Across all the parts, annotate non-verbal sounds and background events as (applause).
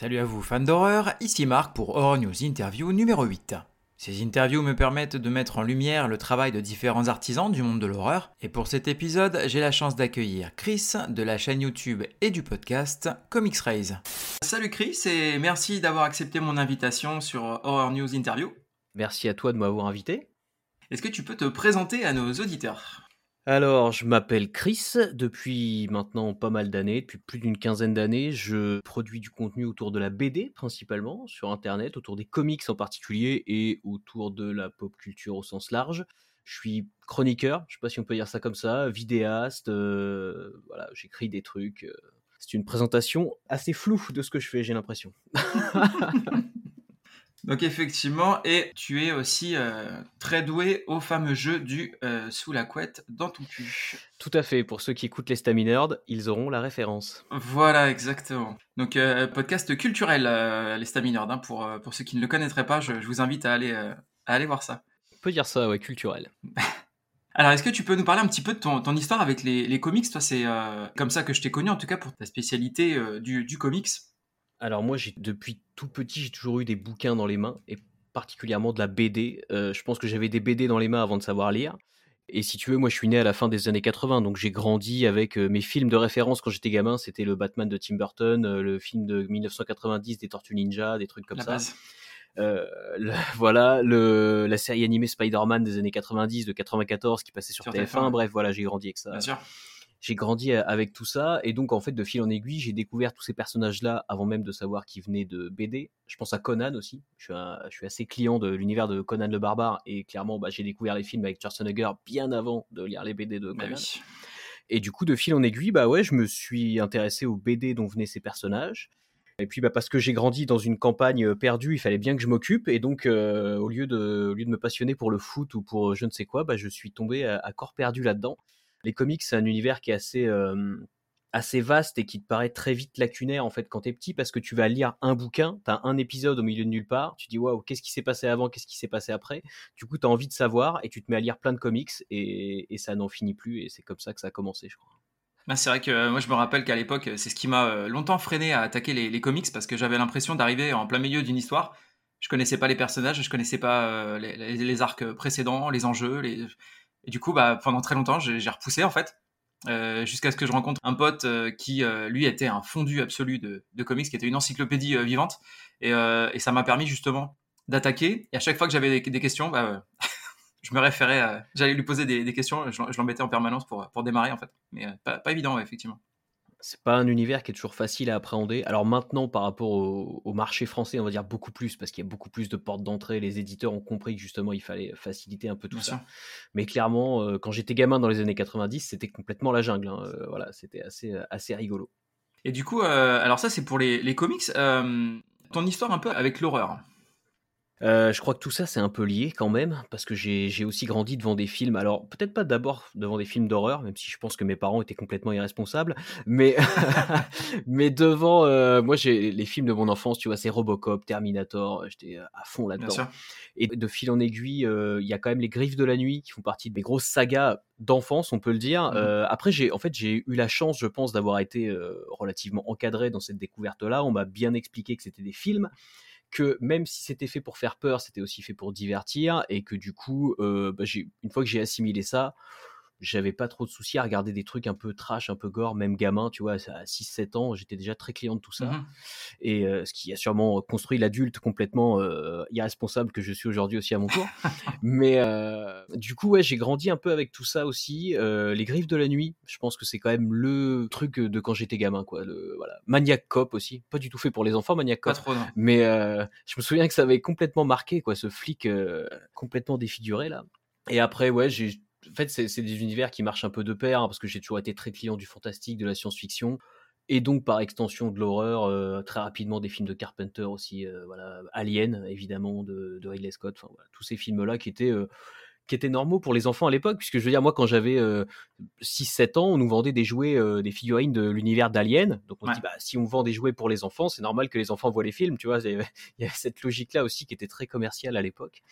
Salut à vous fans d'horreur, ici Marc pour Horror News Interview numéro 8. Ces interviews me permettent de mettre en lumière le travail de différents artisans du monde de l'horreur, et pour cet épisode, j'ai la chance d'accueillir Chris de la chaîne YouTube et du podcast Comics Raise. Salut Chris et merci d'avoir accepté mon invitation sur Horror News Interview. Merci à toi de m'avoir invité. Est-ce que tu peux te présenter à nos auditeurs? Alors, je m'appelle Chris. Depuis maintenant pas mal d'années, depuis plus d'une quinzaine d'années, je produis du contenu autour de la BD principalement sur Internet, autour des comics en particulier et autour de la pop culture au sens large. Je suis chroniqueur, je sais pas si on peut dire ça comme ça, vidéaste. Euh, voilà, j'écris des trucs. Euh. C'est une présentation assez floue de ce que je fais, j'ai l'impression. (laughs) Donc effectivement, et tu es aussi euh, très doué au fameux jeu du euh, sous la couette dans ton cul. Tout à fait, pour ceux qui écoutent les Staminerd, ils auront la référence. Voilà, exactement. Donc euh, podcast culturel, les Staminerd, hein, pour, pour ceux qui ne le connaîtraient pas, je, vous invite à aller, à aller voir ça. On peut dire ça, ouais, culturel. (laughs) Alors, est-ce que tu peux nous parler un petit peu de ton, histoire avec les, comics? Toi, c'est comme ça que je t'ai connu, en tout cas pour ta spécialité du, du comics. Alors moi, j'ai depuis tout petit, j'ai toujours eu des bouquins dans les mains, et particulièrement de la BD. Euh, je pense que j'avais des BD dans les mains avant de savoir lire. Et si tu veux, moi je suis né à la fin des années 80, donc j'ai grandi avec euh, mes films de référence quand j'étais gamin. C'était le Batman de Tim Burton, euh, le film de 1990 des Tortues Ninja, des trucs comme ça. (laughs) voilà, le, la série animée Spider-Man des années 90, de 94 qui passait sur, TF1. Bref, voilà, j'ai grandi avec ça. Bien sûr j'ai grandi avec tout ça. Et donc en fait de fil en aiguille j'ai découvert tous ces personnages là avant même de savoir qu'ils venaient de BD je pense à Conan aussi. Je suis, assez client de l'univers de Conan le barbare. Et clairement bah, j'ai découvert les films avec Schwarzenegger bien avant de lire les BD de bah Conan. et du coup de fil en aiguille bah ouais je me suis intéressé aux BD dont venaient ces personnages. Et puis bah, parce que j'ai grandi dans une campagne euh, perdue, il fallait bien que je m'occupe. Et donc, euh, au, lieu de, lieu de me passionner pour le foot ou pour je ne sais quoi, bah, je suis tombé à corps perdu là-dedans les comics, c'est un univers qui est assez, assez vaste et qui te paraît très vite lacunaire en fait quand t'es petit parce que tu vas lire un bouquin, t'as un épisode au milieu de nulle part, tu dis waouh, qu'est-ce qui s'est passé avant, qu'est-ce qui s'est passé après? Du coup, t'as envie de savoir et tu te mets à lire plein de comics et, ça n'en finit plus et c'est comme ça que ça a commencé, je crois. Bah, c'est vrai que euh, moi je me rappelle qu'à l'époque, c'est ce qui m'a euh, longtemps freiné à attaquer les, comics parce que j'avais l'impression d'arriver en plein milieu d'une histoire. Je connaissais pas les personnages, je connaissais pas euh, les, arcs précédents, les enjeux, les et du coup, bah, pendant très longtemps, j'ai repoussé en fait. Euh, jusqu'à ce que je rencontre un pote euh, qui euh, lui était un fondu absolu de, comics, qui était une encyclopédie vivante, et, ça m'a permis justement d'attaquer. Et à chaque fois que j'avais des, questions, bah, (laughs) je me référais, j'allais lui poser des, questions, je, l'embêtais en permanence pour, démarrer en fait. Mais pas évident, effectivement c'est pas un univers qui est toujours facile à appréhender. Alors maintenant, par rapport au, marché français, on va dire beaucoup plus, parce qu'il y a beaucoup plus de portes d'entrée. Les éditeurs ont compris que justement, il fallait faciliter un peu tout ça. Mais clairement, euh, quand j'étais gamin dans les années 90, c'était complètement la jungle. Hein. Euh, voilà, c'était assez, euh, assez rigolo. Et du coup, alors ça, c'est pour les, les comics. ton histoire un peu avec l'horreur. Euh, je crois que tout ça, c'est un peu lié quand même, parce que j'ai aussi grandi devant des films. Alors, peut-être pas d'abord devant des films d'horreur, même si je pense que mes parents étaient complètement irresponsables, mais, (laughs) mais devant, euh, moi, j'ai les films de mon enfance, tu vois, c'est Robocop, Terminator, j'étais euh, à fond là-dedans. Et de fil en aiguille, il y a quand même les Griffes de la Nuit qui font partie des grosses sagas d'enfance, on peut le dire. Mmh après, j'ai en fait j'ai eu la chance, je pense, d'avoir été relativement encadré dans cette découverte-là. On m'a bien expliqué que c'était des films que même si c'était fait pour faire peur, c'était aussi fait pour divertir, et que du coup, euh, bah, une fois que j'ai assimilé ça, j'avais pas trop de soucis à regarder des trucs un peu trash, un peu gore, même gamin, tu vois, à 6-7 ans, j'étais déjà très client de tout ça. Mmh et euh, ce qui a sûrement construit l'adulte complètement euh, irresponsable que je suis aujourd'hui aussi à mon tour. (laughs) Mais euh, du coup, ouais, j'ai grandi un peu avec tout ça aussi. les griffes de la nuit, je pense que c'est quand même le truc de quand j'étais gamin, quoi. Le, voilà. Maniac Cop aussi, pas du tout fait pour les enfants, Maniac Cop. Mais je me souviens que ça avait complètement marqué, quoi, ce flic complètement défiguré, là. Et après, ouais, j'ai en fait, c'est des univers qui marchent un peu de pair, hein, parce que j'ai toujours été très client du fantastique, de la science-fiction, et donc par extension de l'horreur, euh, très rapidement des films de Carpenter aussi, euh, voilà, Alien évidemment de, de Ridley Scott, enfin tous ces films-là qui étaient euh, qui étaient normaux pour les enfants à l'époque, puisque je veux dire, moi, quand j'avais 6-7 ans, on nous vendait des jouets, des figurines de l'univers d'Alien. Donc on se dit, bah, si on vend des jouets pour les enfants, c'est normal que les enfants voient les films, tu vois. (laughs) Il y avait cette logique-là aussi qui était très commerciale à l'époque.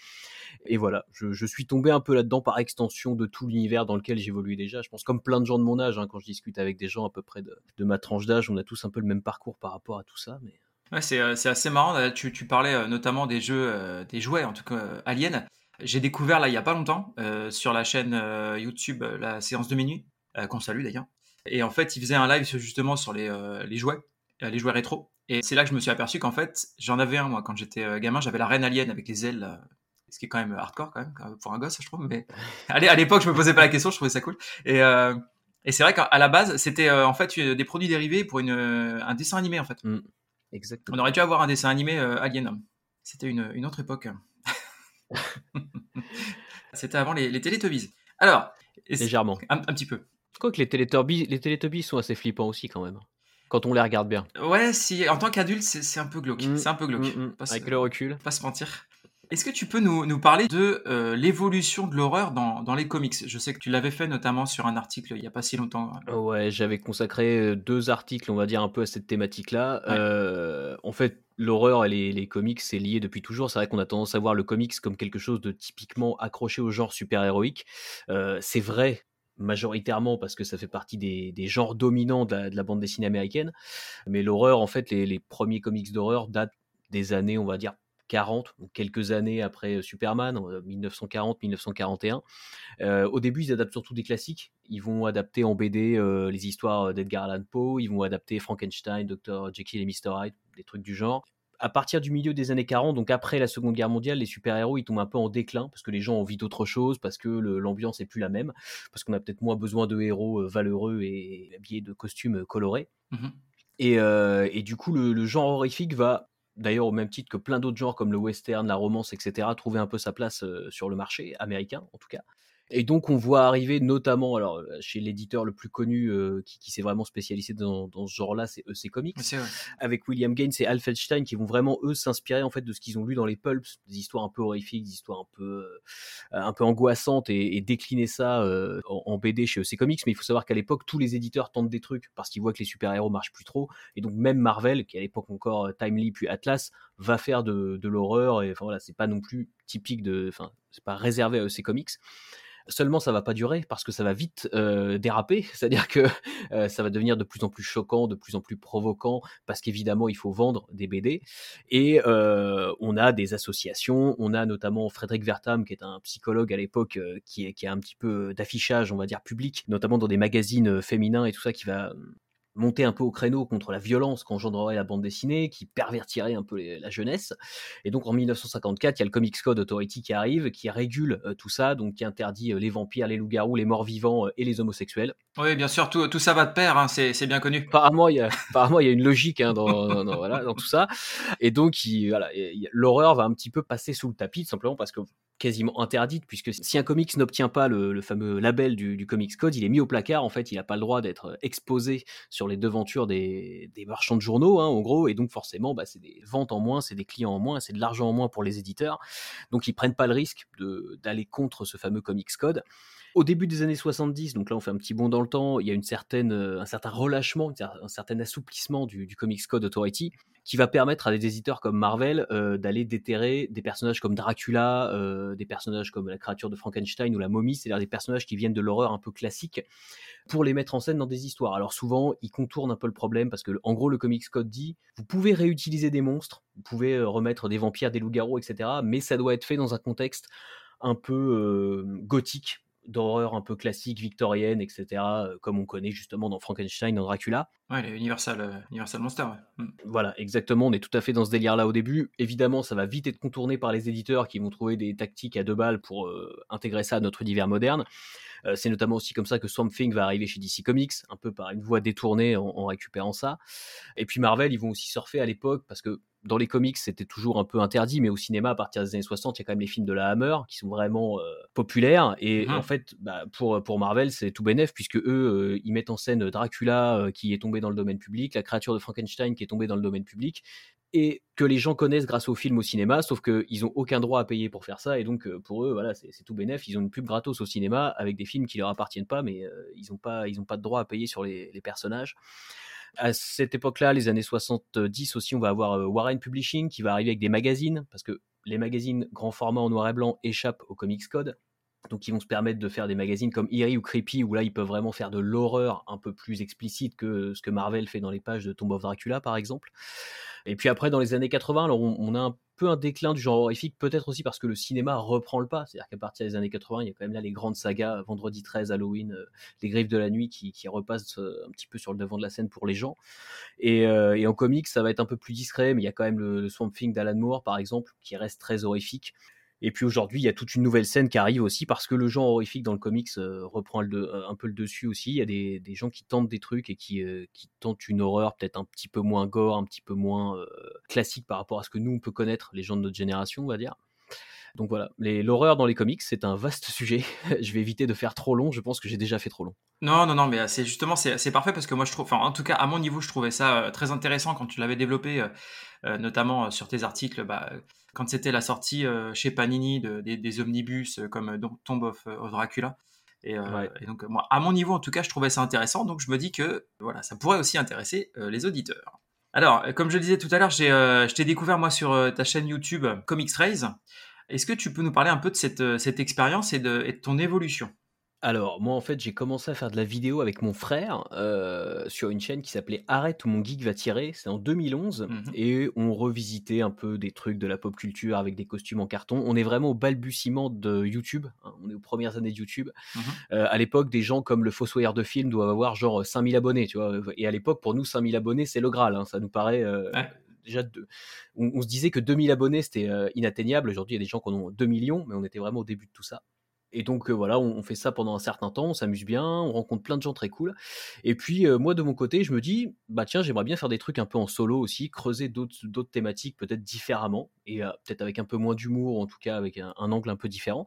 Et voilà, je, suis tombé un peu là-dedans par extension de tout l'univers dans lequel j'évoluais déjà. Je pense comme plein de gens de mon âge, hein, quand je discute avec des gens à peu près de, ma tranche d'âge, on a tous un peu le même parcours par rapport à tout ça. Mais Ouais, c'est assez marrant. Tu, tu parlais notamment des jeux, des jouets, en tout cas Alien. J'ai découvert là il y a pas longtemps sur la chaîne YouTube la séance de minuit, qu'on salue d'ailleurs. Et en fait, il faisait un live justement sur les, les jouets, les jouets rétro. Et c'est là que je me suis aperçu qu'en fait, j'en avais un moi quand j'étais gamin. J'avais la reine alien avec les ailes ce qui est quand même hardcore quand même pour un gosse je trouve mais (laughs) allez à l'époque je me posais pas la question je trouvais ça cool et euh, et c'est vrai qu'à la base c'était euh, en fait des produits dérivés pour une un dessin animé en fait mmh. exactement on aurait dû avoir un dessin animé euh, Alien c'était une, une, autre époque (laughs) c'était avant les, les Teletubbies alors légèrement un, petit peu quoi que les Teletubbies les Teletubbies sont assez flippants aussi quand même quand on les regarde bien. Ouais, si en tant qu'adulte, c'est un peu glauque. Mmh. c'est un peu glauque. Mmh, Avec le recul. Pas se mentir. Est-ce que tu peux nous, nous parler de euh, l'évolution de l'horreur dans, dans, les comics? Je sais que tu l'avais fait notamment sur un article il n'y a pas si longtemps. Ouais, j'avais consacré euh, deux articles, on va dire, un peu à cette thématique-là. Euh, en fait, l'horreur et les, les comics, c'est lié depuis toujours. C'est vrai qu'on a tendance à voir le comics comme quelque chose de typiquement accroché au genre super-héroïque. c'est vrai majoritairement parce que ça fait partie des, des genres dominants de la, de la, bande dessinée américaine. Mais l'horreur, en fait, les, les premiers comics d'horreur datent des années, on va dire, 40, quelques années après Superman, 1940-1941. Euh, au début, ils adaptent surtout des classiques. Ils vont adapter en BD les histoires d'Edgar Allan Poe, ils vont adapter Frankenstein, Dr. Jekyll et Mr. Hyde, des trucs du genre. À partir du milieu des années 40, donc après la Seconde Guerre mondiale, les super-héros ils tombent un peu en déclin parce que les gens ont envie d'autre chose, parce que l'ambiance est plus la même, parce qu'on a peut-être moins besoin de héros valeureux et habillés de costumes colorés. Mmh et, et, du coup, le, le genre horrifique va d'ailleurs au même titre que plein d'autres genres comme le western, la romance, etc., trouver un peu sa place sur le marché américain en tout cas. Et donc on voit arriver notamment, alors chez l'éditeur le plus connu euh, qui, qui s'est vraiment spécialisé dans, dans ce genre-là, c'est EC Comics, avec William Gaines et Alfred Stein qui vont vraiment eux s'inspirer en fait de ce qu'ils ont lu dans les pulps, des histoires un peu horrifiques, des histoires un peu euh, un peu angoissantes et, et décliner ça euh, en, BD chez EC Comics. Mais il faut savoir qu'à l'époque tous les éditeurs tentent des trucs parce qu'ils voient que les super-héros marchent plus trop, et donc même Marvel, qui à l'époque encore Timely puis Atlas, va faire de, de l'horreur et enfin voilà, c'est pas non plus typique de, enfin c'est pas réservé à EC Comics. Seulement, ça va pas durer parce que ça va vite euh, déraper, (laughs) c'est-à-dire que euh, ça va devenir de plus en plus choquant, de plus en plus provoquant, parce qu'évidemment, il faut vendre des BD. Et euh, on a des associations, on a notamment Frédéric Vertam, qui est un psychologue à l'époque, qui, qui a un petit peu d'affichage, on va dire, public, notamment dans des magazines féminins et tout ça, qui va monter un peu au créneau contre la violence qu'engendrerait la bande dessinée, qui pervertirait un peu la jeunesse. Et donc en 1954, il y a le Comics Code Authority qui arrive, qui régule euh, tout ça, donc qui interdit euh, les vampires, les loups-garous, les morts-vivants euh, et les homosexuels. Oui, bien sûr, tout, tout ça va de pair, hein, c'est bien connu. Apparemment, il y a, une logique hein, dans, tout ça. Et donc, l'horreur va un petit peu passer sous le tapis, simplement parce que quasiment interdite, puisque si un comics n'obtient pas le, fameux label du, Comics Code, il est mis au placard, en fait, il n'a pas le droit d'être exposé sur les devantures des, des marchands de journaux, hein, en gros, et donc forcément, bah, c'est des ventes en moins, c'est des clients en moins, c'est de l'argent en moins pour les éditeurs, donc ils prennent pas le risque d'aller contre ce fameux Comics Code. Au début des années 70, donc là on fait un petit bond dans le temps, il y a une certaine, un certain relâchement, un certain assouplissement du, Comics Code Authority, qui va permettre à des éditeurs comme Marvel euh, d'aller déterrer des personnages comme Dracula, euh, des personnages comme la créature de Frankenstein ou la momie, c'est-à-dire des personnages qui viennent de l'horreur un peu classique, pour les mettre en scène dans des histoires. Alors souvent, ils contournent un peu le problème parce que, en gros, le Comics Code dit, vous pouvez réutiliser des monstres, vous pouvez euh, remettre des vampires, des loups-garous, etc., mais ça doit être fait dans un contexte un peu gothique, d'horreur un peu classique, victorienne, etc., euh, comme on connaît justement dans Frankenstein, dans Dracula. Ouais, les Universal, euh, Universal Monster. Ouais. Mm. Voilà, exactement, on est tout à fait dans ce délire-là au début. Évidemment, ça va vite être contourné par les éditeurs qui vont trouver des tactiques à deux balles pour euh, intégrer ça à notre univers moderne. C'est notamment aussi comme ça que Swamp Thing va arriver chez DC Comics, un peu par une voie détournée en, en récupérant ça. Et puis Marvel, ils vont aussi surfer à l'époque parce que dans les comics, c'était toujours un peu interdit, mais au cinéma, à partir des années 60, il y a quand même les films de la Hammer qui sont vraiment euh, populaires. Et, mhm. en fait, bah, pour, pour Marvel, c'est tout bénef, puisque eux, euh, ils mettent en scène Dracula euh, qui est tombé dans le domaine public, la créature de Frankenstein qui est tombée dans le domaine public, et que les gens connaissent grâce au film au cinéma, sauf qu'ils n'ont aucun droit à payer pour faire ça, et donc pour eux, voilà, c'est tout bénef. Ils ont une pub gratos au cinéma avec des films qui leur appartiennent pas, mais ils n'ont pas, pas de droit à payer sur les, les personnages à cette époque-là, les années 70 aussi, on va avoir euh, Warren Publishing qui va arriver avec des magazines, parce que les magazines grand format en noir et blanc échappent au Comics Code. Donc ils vont se permettre de faire des magazines comme Eerie ou Creepy où là ils peuvent vraiment faire de l'horreur un peu plus explicite que ce que Marvel fait dans les pages de Tomb of Dracula par exemple. Et puis après dans les années 80, alors on, a un peu un déclin du genre horrifique, peut-être aussi parce que le cinéma reprend le pas. C'est-à-dire qu'à partir des années 80, il y a quand même là les grandes sagas, Vendredi 13, Halloween, euh, Les Griffes de la Nuit, qui, repassent euh, un petit peu sur le devant de la scène pour les gens. Et, euh, en comics, ça va être un peu plus discret, mais il y a quand même le, le Swamp Thing d'Alan Moore, par exemple, qui reste très horrifique. Et puis aujourd'hui, il y a toute une nouvelle scène qui arrive aussi parce que le genre horrifique dans le comics euh, reprend euh, un peu le dessus aussi. Il y a des, gens qui tentent des trucs et qui, euh, qui tentent une horreur peut-être un petit peu moins gore, un petit peu moins classique par rapport à ce que nous on peut connaître, les gens de notre génération, on va dire. Donc voilà, l'horreur dans les comics, c'est un vaste (laughs) sujet. je vais éviter de faire trop long, je pense que j'ai déjà fait trop long. Non, non, non, mais c'est justement, c'est parfait parce que moi je trouve, enfin en tout cas à mon niveau, je trouvais ça très intéressant quand tu l'avais développé, notamment sur tes articles, bah, quand c'était la sortie chez Panini des, omnibus comme Tomb of, Dracula. Et, donc moi, à mon niveau en tout cas, je trouvais ça intéressant, donc je me dis que voilà, ça pourrait aussi intéresser les auditeurs. Alors, comme je le disais tout à l'heure, je t'ai découvert moi sur ta chaîne YouTube Comics Raise. Est-ce que tu peux nous parler un peu de cette, euh, expérience et de, ton évolution? Alors, moi, en fait, j'ai commencé à faire de la vidéo avec mon frère euh, sur une chaîne qui s'appelait Arrête où mon geek va tirer. C'est en 2011. Mmh et on revisitait un peu des trucs de la pop culture avec des costumes en carton. On est vraiment au balbutiement de YouTube. Hein. on est aux premières années de YouTube. Mmh euh, à l'époque, des gens comme le Fossoyeur de film doivent avoir genre 5000 abonnés, tu vois. Et à l'époque, pour nous, 5000 abonnés, c'est le Graal. Hein. ça nous paraît déjà on, se disait que 2000 abonnés c'était euh, inatteignable. Aujourd'hui, il y a des gens qui en ont 2 millions, mais on était vraiment au début de tout ça. Et donc voilà, on, fait ça pendant un certain temps, on s'amuse bien, on rencontre plein de gens très cool. Et puis moi de mon côté, je me dis, bah tiens, j'aimerais bien faire des trucs un peu en solo aussi, creuser d'autres thématiques peut-être différemment, et peut-être avec un peu moins d'humour, en tout cas avec un, angle un peu différent.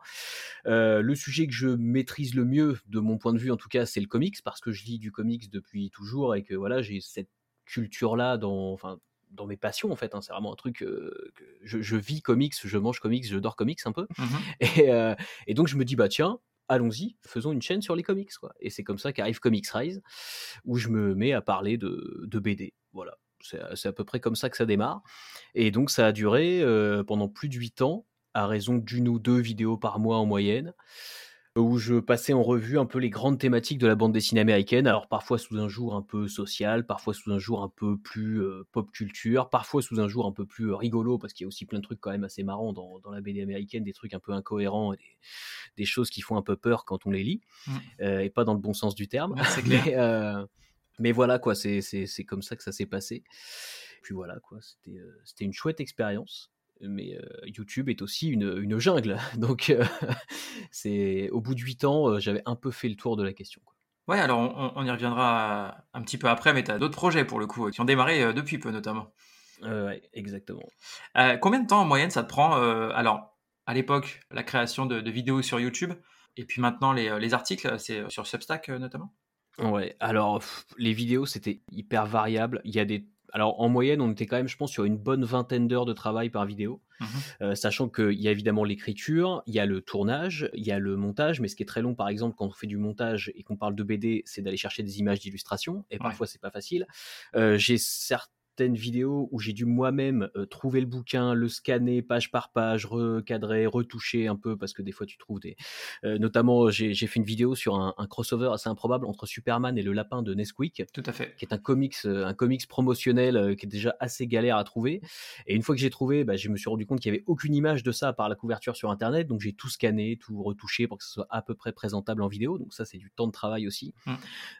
le sujet que je maîtrise le mieux, de mon point de vue en tout cas, c'est le comics, parce que je lis du comics depuis toujours, et que voilà, j'ai cette culture-là dans, enfin, dans mes passions en fait. Hein. C'est vraiment un truc que je, vis comics, je mange comics, je dors comics un peu. (laughs) Mmh et, donc je me dis bah tiens, allons-y, faisons une chaîne sur les comics quoi. Et c'est comme ça qu'arrive Comics Rise où je me mets à parler de, BD. Voilà. C'est à peu près comme ça que ça démarre. Et donc ça a duré pendant plus de 8 ans, à raison d'une ou deux vidéos par mois en moyenne où je passais en revue un peu les grandes thématiques de la bande dessinée américaine. Alors parfois sous un jour un peu social, parfois sous un jour un peu plus euh, pop culture, parfois sous un jour un peu plus euh, rigolo, parce qu'il y a aussi plein de trucs quand même assez marrants dans, la BD américaine, des trucs un peu incohérents, et des, choses qui font un peu peur quand on les lit, mmh. euh, et pas dans le bon sens du terme. (laughs) mais, mais, voilà quoi, c'est comme ça que ça s'est passé. Puis voilà quoi, c'était une chouette expérience mais YouTube est aussi une, jungle. (laughs) Donc, (laughs) c'est au bout de 8 ans, j'avais un peu fait le tour de la question. Quoi. Ouais, alors on, y reviendra un petit peu après, mais tu as d'autres projets pour le coup, qui ont démarré depuis peu notamment. ouais, exactement. combien de temps en moyenne ça te prend Alors, à l'époque, la création de, vidéos sur YouTube, et puis maintenant les, les articles, c'est sur Substack notamment? Ouais, alors les vidéos c'était hyper variable. Il y a des alors en moyenne, on était quand même, je pense, sur une bonne vingtaine d'heures de travail par vidéo, mmh euh, sachant qu'il y a évidemment l'écriture, il y a le tournage, il y a le montage, mais ce qui est très long, par exemple, quand on fait du montage et qu'on parle de BD, c'est d'aller chercher des images d'illustration, et parfois c'est pas facile. Euh, j'ai certes vidéos où j'ai dû moi-même euh, trouver le bouquin, le scanner page par page, recadrer, retoucher un peu parce que des fois tu trouves des. Euh, notamment, j'ai fait une vidéo sur un, crossover assez improbable entre Superman et le lapin de Nesquik. Tout à fait. Qui est un comics, euh, un comics promotionnel qui est déjà assez galère à trouver. Et une fois que j'ai trouvé, bah, je me suis rendu compte qu'il n'y avait aucune image de ça par la couverture sur internet. Donc j'ai tout scanné, tout retouché pour que ce soit à peu près présentable en vidéo. Donc ça, c'est du temps de travail aussi. Mmh.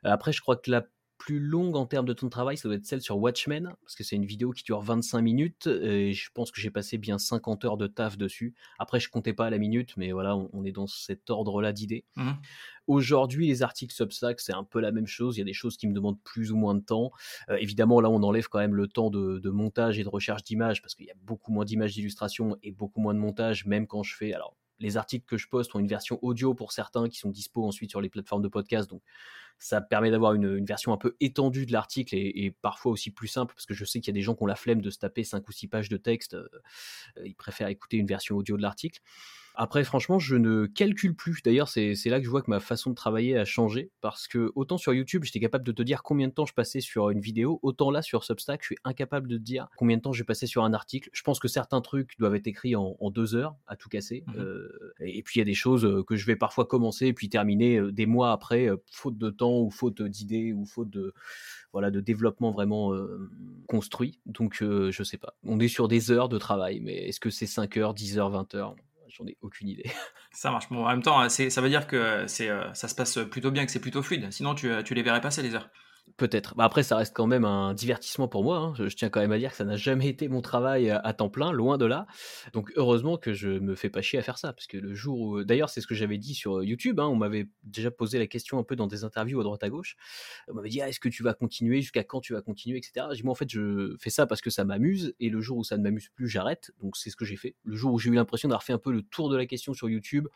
Après, je crois que la plus longue en termes de temps de travail, ça doit être celle sur Watchmen, parce que c'est une vidéo qui dure 25 minutes, et je pense que j'ai passé bien 50 heures de taf dessus. Après, je comptais pas à la minute, mais voilà, on, est dans cet ordre-là d'idées. Mmh. Aujourd'hui, les articles Substack, c'est un peu la même chose. Il y a des choses qui me demandent plus ou moins de temps. Euh, évidemment, là, on enlève quand même le temps de, montage et de recherche d'images, parce qu'il y a beaucoup moins d'images d'illustration et beaucoup moins de montage, même quand je fais. Alors, les articles que je poste ont une version audio pour certains qui sont dispo ensuite sur les plateformes de podcast. Donc, ça permet d'avoir une, version un peu étendue de l'article et, parfois aussi plus simple parce que je sais qu'il y a des gens qui ont la flemme de se taper 5 ou 6 pages de texte. Euh, ils préfèrent écouter une version audio de l'article. Après, franchement, je ne calcule plus. D'ailleurs, c'est là que je vois que ma façon de travailler a changé. Parce que autant sur YouTube, j'étais capable de te dire combien de temps je passais sur une vidéo, autant là, sur Substack, je suis incapable de te dire combien de temps j'ai passé sur un article. Je pense que certains trucs doivent être écrits en, deux heures, à tout casser. Mmh euh, et, puis, il y a des choses euh, que je vais parfois commencer puis terminer euh, des mois après, faute de temps ou faute d'idées ou faute de, voilà, de développement vraiment construit. Donc, je sais pas. On est sur des heures de travail, mais est-ce que c'est 5 heures, 10 heures, 20 heures? J'en ai aucune idée. (laughs) Ça marche. Bon, en même temps, ça veut dire que euh, ça se passe plutôt bien, que c'est plutôt fluide. Sinon, tu, tu les verrais passer les heures. Peut-être. Bah, après, ça reste quand même un divertissement pour moi. Hein. Je, tiens quand même à dire que ça n'a jamais été mon travail à, temps plein, loin de là. Donc heureusement que je me fais pas chier à faire ça, parce que le jour où, d'ailleurs, c'est ce que j'avais dit sur YouTube. Hein, on m'avait déjà posé la question un peu dans des interviews à droite à gauche. On m'avait dit ah, est-ce que tu vas continuer, jusqu'à quand tu vas continuer, etc. J'ai dit moi en fait je fais ça parce que ça m'amuse, et le jour où ça ne m'amuse plus, j'arrête. Donc c'est ce que j'ai fait. Le jour où j'ai eu l'impression d'avoir fait un peu le tour de la question sur YouTube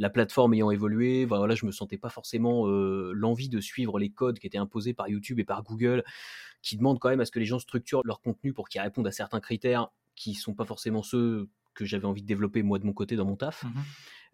la plateforme ayant évolué, voilà, je me sentais pas forcément l'envie de suivre les codes qui étaient imposés par YouTube et par Google, qui demandent quand même à ce que les gens structurent leur contenu pour qu'ils répondent à certains critères qui sont pas forcément ceux que j'avais envie de développer moi de mon côté dans mon taf. Mmh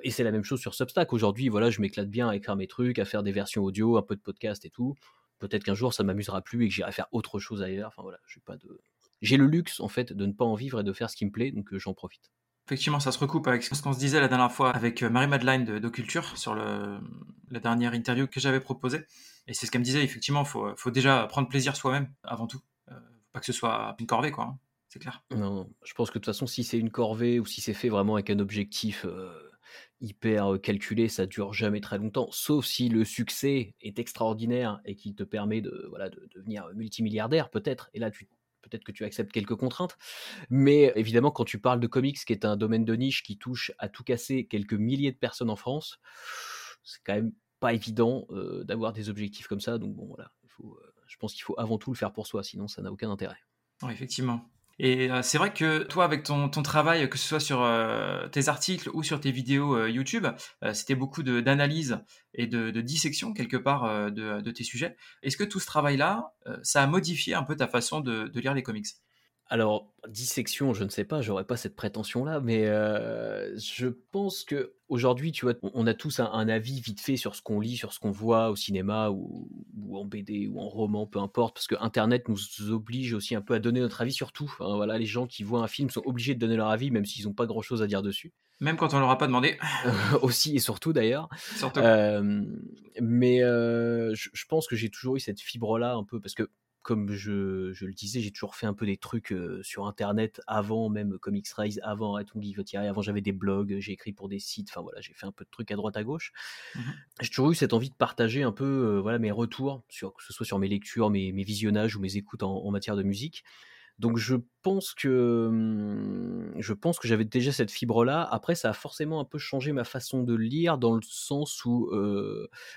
et c'est la même chose sur Substack. Aujourd'hui, voilà, je m'éclate bien à écrire mes trucs, à faire des versions audio, un peu de podcast et tout. Peut-être qu'un jour ça m'amusera plus et que j'irai faire autre chose ailleurs. Enfin voilà, j'ai pas de j'ai le luxe en fait de ne pas en vivre et de faire ce qui me plaît, donc j'en profite. Effectivement, ça se recoupe avec ce qu'on se disait la dernière fois avec euh, Marie-Madeleine de, de, Culture sur la dernière interview que j'avais proposée. Et c'est ce qu'elle me disait, effectivement, il faut, faut, déjà prendre plaisir soi-même avant tout. Euh, pas que ce soit une corvée, quoi. Hein. C'est clair. Non, je pense que de toute façon, si c'est une corvée ou si c'est fait vraiment avec un objectif euh, hyper calculé, ça dure jamais très longtemps. Sauf si le succès est extraordinaire et qui te permet de, voilà, de devenir multimilliardaire, peut-être. Et là, tu peut-être que tu acceptes quelques contraintes. Mais évidemment, quand tu parles de comics, qui est un domaine de niche qui touche à tout casser quelques milliers de personnes en France, c'est quand même pas évident euh, d'avoir des objectifs comme ça. Donc bon, voilà, euh, je pense qu'il faut avant tout le faire pour soi, sinon ça n'a aucun intérêt. effectivement. Et euh, c'est vrai que toi, avec ton, ton, travail, que ce soit sur euh, tes articles ou sur tes vidéos euh, YouTube, c'était beaucoup d'analyse et de, de, dissection quelque part de, de, tes sujets. Est-ce que tout ce travail-là, ça a modifié un peu ta façon de, lire les comics? Alors, dissection, je ne sais pas, j'aurais pas cette prétention-là, mais je pense que aujourd'hui, tu vois, on a tous un, avis vite fait sur ce qu'on lit, sur ce qu'on voit au cinéma ou, en BD ou en roman, peu importe, parce que Internet nous oblige aussi un peu à donner notre avis sur tout. Hein. voilà, les gens qui voient un film sont obligés de donner leur avis, même s'ils n'ont pas grand-chose à dire dessus. Même quand on leur a pas demandé. (laughs) aussi et surtout d'ailleurs. mais je, je, pense que j'ai toujours eu cette fibre-là un peu, parce que comme je, le disais, j'ai toujours fait un peu des trucs sur Internet avant même Comics Rise, avant Arrêtons Guy avant j'avais des blogs, j'ai écrit pour des sites, enfin voilà, j'ai fait un peu de trucs à droite à gauche. Mmh j'ai toujours eu cette envie de partager un peu voilà mes retours, sur, que ce soit sur mes lectures, mes, visionnages ou mes écoutes en matière de musique. Donc je pense que mmh, je pense que j'avais déjà cette fibre là. Après, ça a forcément un peu changé ma façon de lire dans le sens où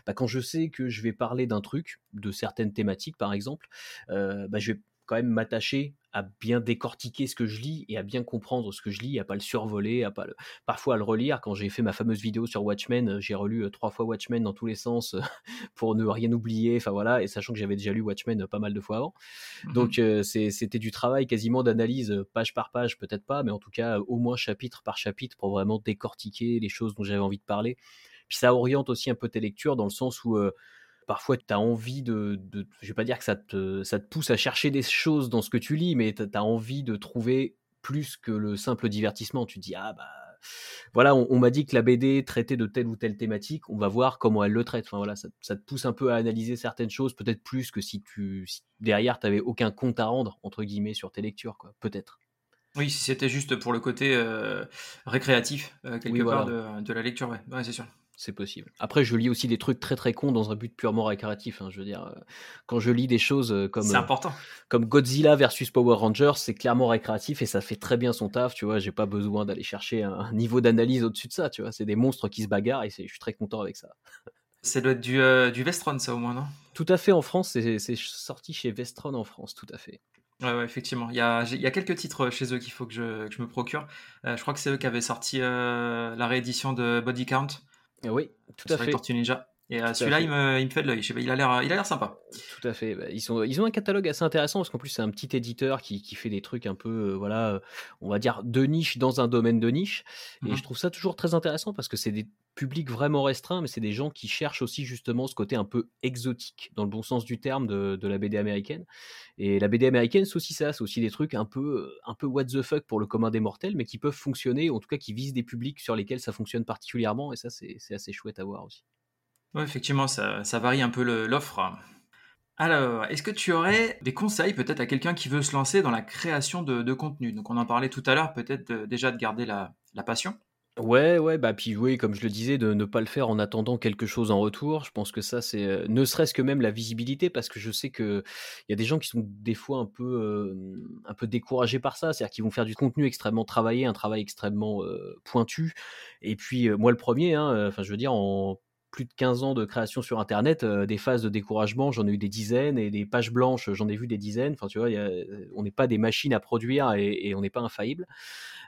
bah, quand je sais que je vais parler d'un truc, de certaines thématiques par exemple, bah, je vais quand même m'attacher à bien décortiquer ce que je lis et à bien comprendre ce que je lis, à pas le survoler, à pas le... parfois à le relire. Quand j'ai fait ma fameuse vidéo sur Watchmen, euh, j'ai relu euh, trois fois Watchmen dans tous les sens euh, (laughs) pour ne rien oublier. Enfin voilà, et sachant que j'avais déjà lu Watchmen pas mal de fois avant. Mmh Donc c'était du travail quasiment d'analyse page par page, peut-être pas, mais en tout cas au moins chapitre par chapitre pour vraiment décortiquer les choses dont j'avais envie de parler. Puis ça oriente aussi un peu tes lectures dans le sens où parfois tu as envie de, de, je vais pas dire que ça te, ça te pousse à chercher des choses dans ce que tu lis, mais tu as envie de trouver plus que le simple divertissement. Tu dis, ah bah voilà, on, m'a dit que la BD traitait de telle ou telle thématique, on va voir comment elle le traite. Enfin voilà, ça, te pousse un peu à analyser certaines choses, peut-être plus que si tu derrière tu avais aucun compte à rendre entre guillemets sur tes lectures, quoi. Peut-être. Oui, si c'était juste pour le côté euh, récréatif euh, quelque part de, de, la lecture, ouais, ouais c'est sûr c'est possible. Après, je lis aussi des trucs très très cons dans un but purement récréatif. Hein, je veux dire, euh, quand je lis des choses euh, comme, euh, important. comme Godzilla versus Power Rangers, c'est clairement récréatif et ça fait très bien son taf. Tu vois, j'ai pas besoin d'aller chercher un niveau d'analyse au-dessus de ça. Tu vois, c'est des monstres qui se bagarrent et je suis très content avec ça. Ça doit être du, du Vestron, ça au moins, non? Tout à fait en France, c'est sorti chez Vestron en France, tout à fait. Ouais, ouais, effectivement. Il y, a, il y a quelques titres chez eux qu'il faut que je, que je, me procure. je crois que c'est eux qui avaient sorti la réédition de Body Count. Oui, tout à fait. Tortue Ninja. Et celui-là, il me, il me, fait de l'œil. Il a l'air, il a l'air sympa. Tout à fait. Bah, ils sont, ils ont un catalogue assez intéressant parce qu'en plus c'est un petit éditeur qui, qui, fait des trucs un peu, voilà, on va dire de niche dans un domaine de niche. Et mmh je trouve ça toujours très intéressant parce que c'est des publics vraiment restreints, mais c'est des gens qui cherchent aussi justement ce côté un peu exotique dans le bon sens du terme de, de la BD américaine. Et la BD américaine, c'est aussi ça, c'est aussi des trucs un peu, un peu what the fuck pour le commun des mortels, mais qui peuvent fonctionner, ou en tout cas qui visent des publics sur lesquels ça fonctionne particulièrement. Et ça, c'est assez chouette à voir aussi. Oui, effectivement, ça, varie un peu l'offre. Alors, est-ce que tu aurais des conseils peut-être à quelqu'un qui veut se lancer dans la création de, contenu? Donc, on en parlait tout à l'heure, peut-être déjà de garder la, passion. Ouais, ouais, bah puis oui, comme je le disais, de ne pas le faire en attendant quelque chose en retour. Je pense que ça, c'est euh, ne serait-ce que même la visibilité, parce que je sais que il y a des gens qui sont des fois un peu, euh, un peu découragés par ça, c'est-à-dire qu'ils vont faire du contenu extrêmement travaillé, un travail extrêmement euh, pointu. Et puis moi, le premier, hein, enfin, je veux dire, en plus de 15 ans de création sur Internet, euh, des phases de découragement, j'en ai eu des dizaines, et des pages blanches, j'en ai vu des dizaines. Enfin, tu vois, on n'est pas des machines à produire et, on n'est pas infaillible.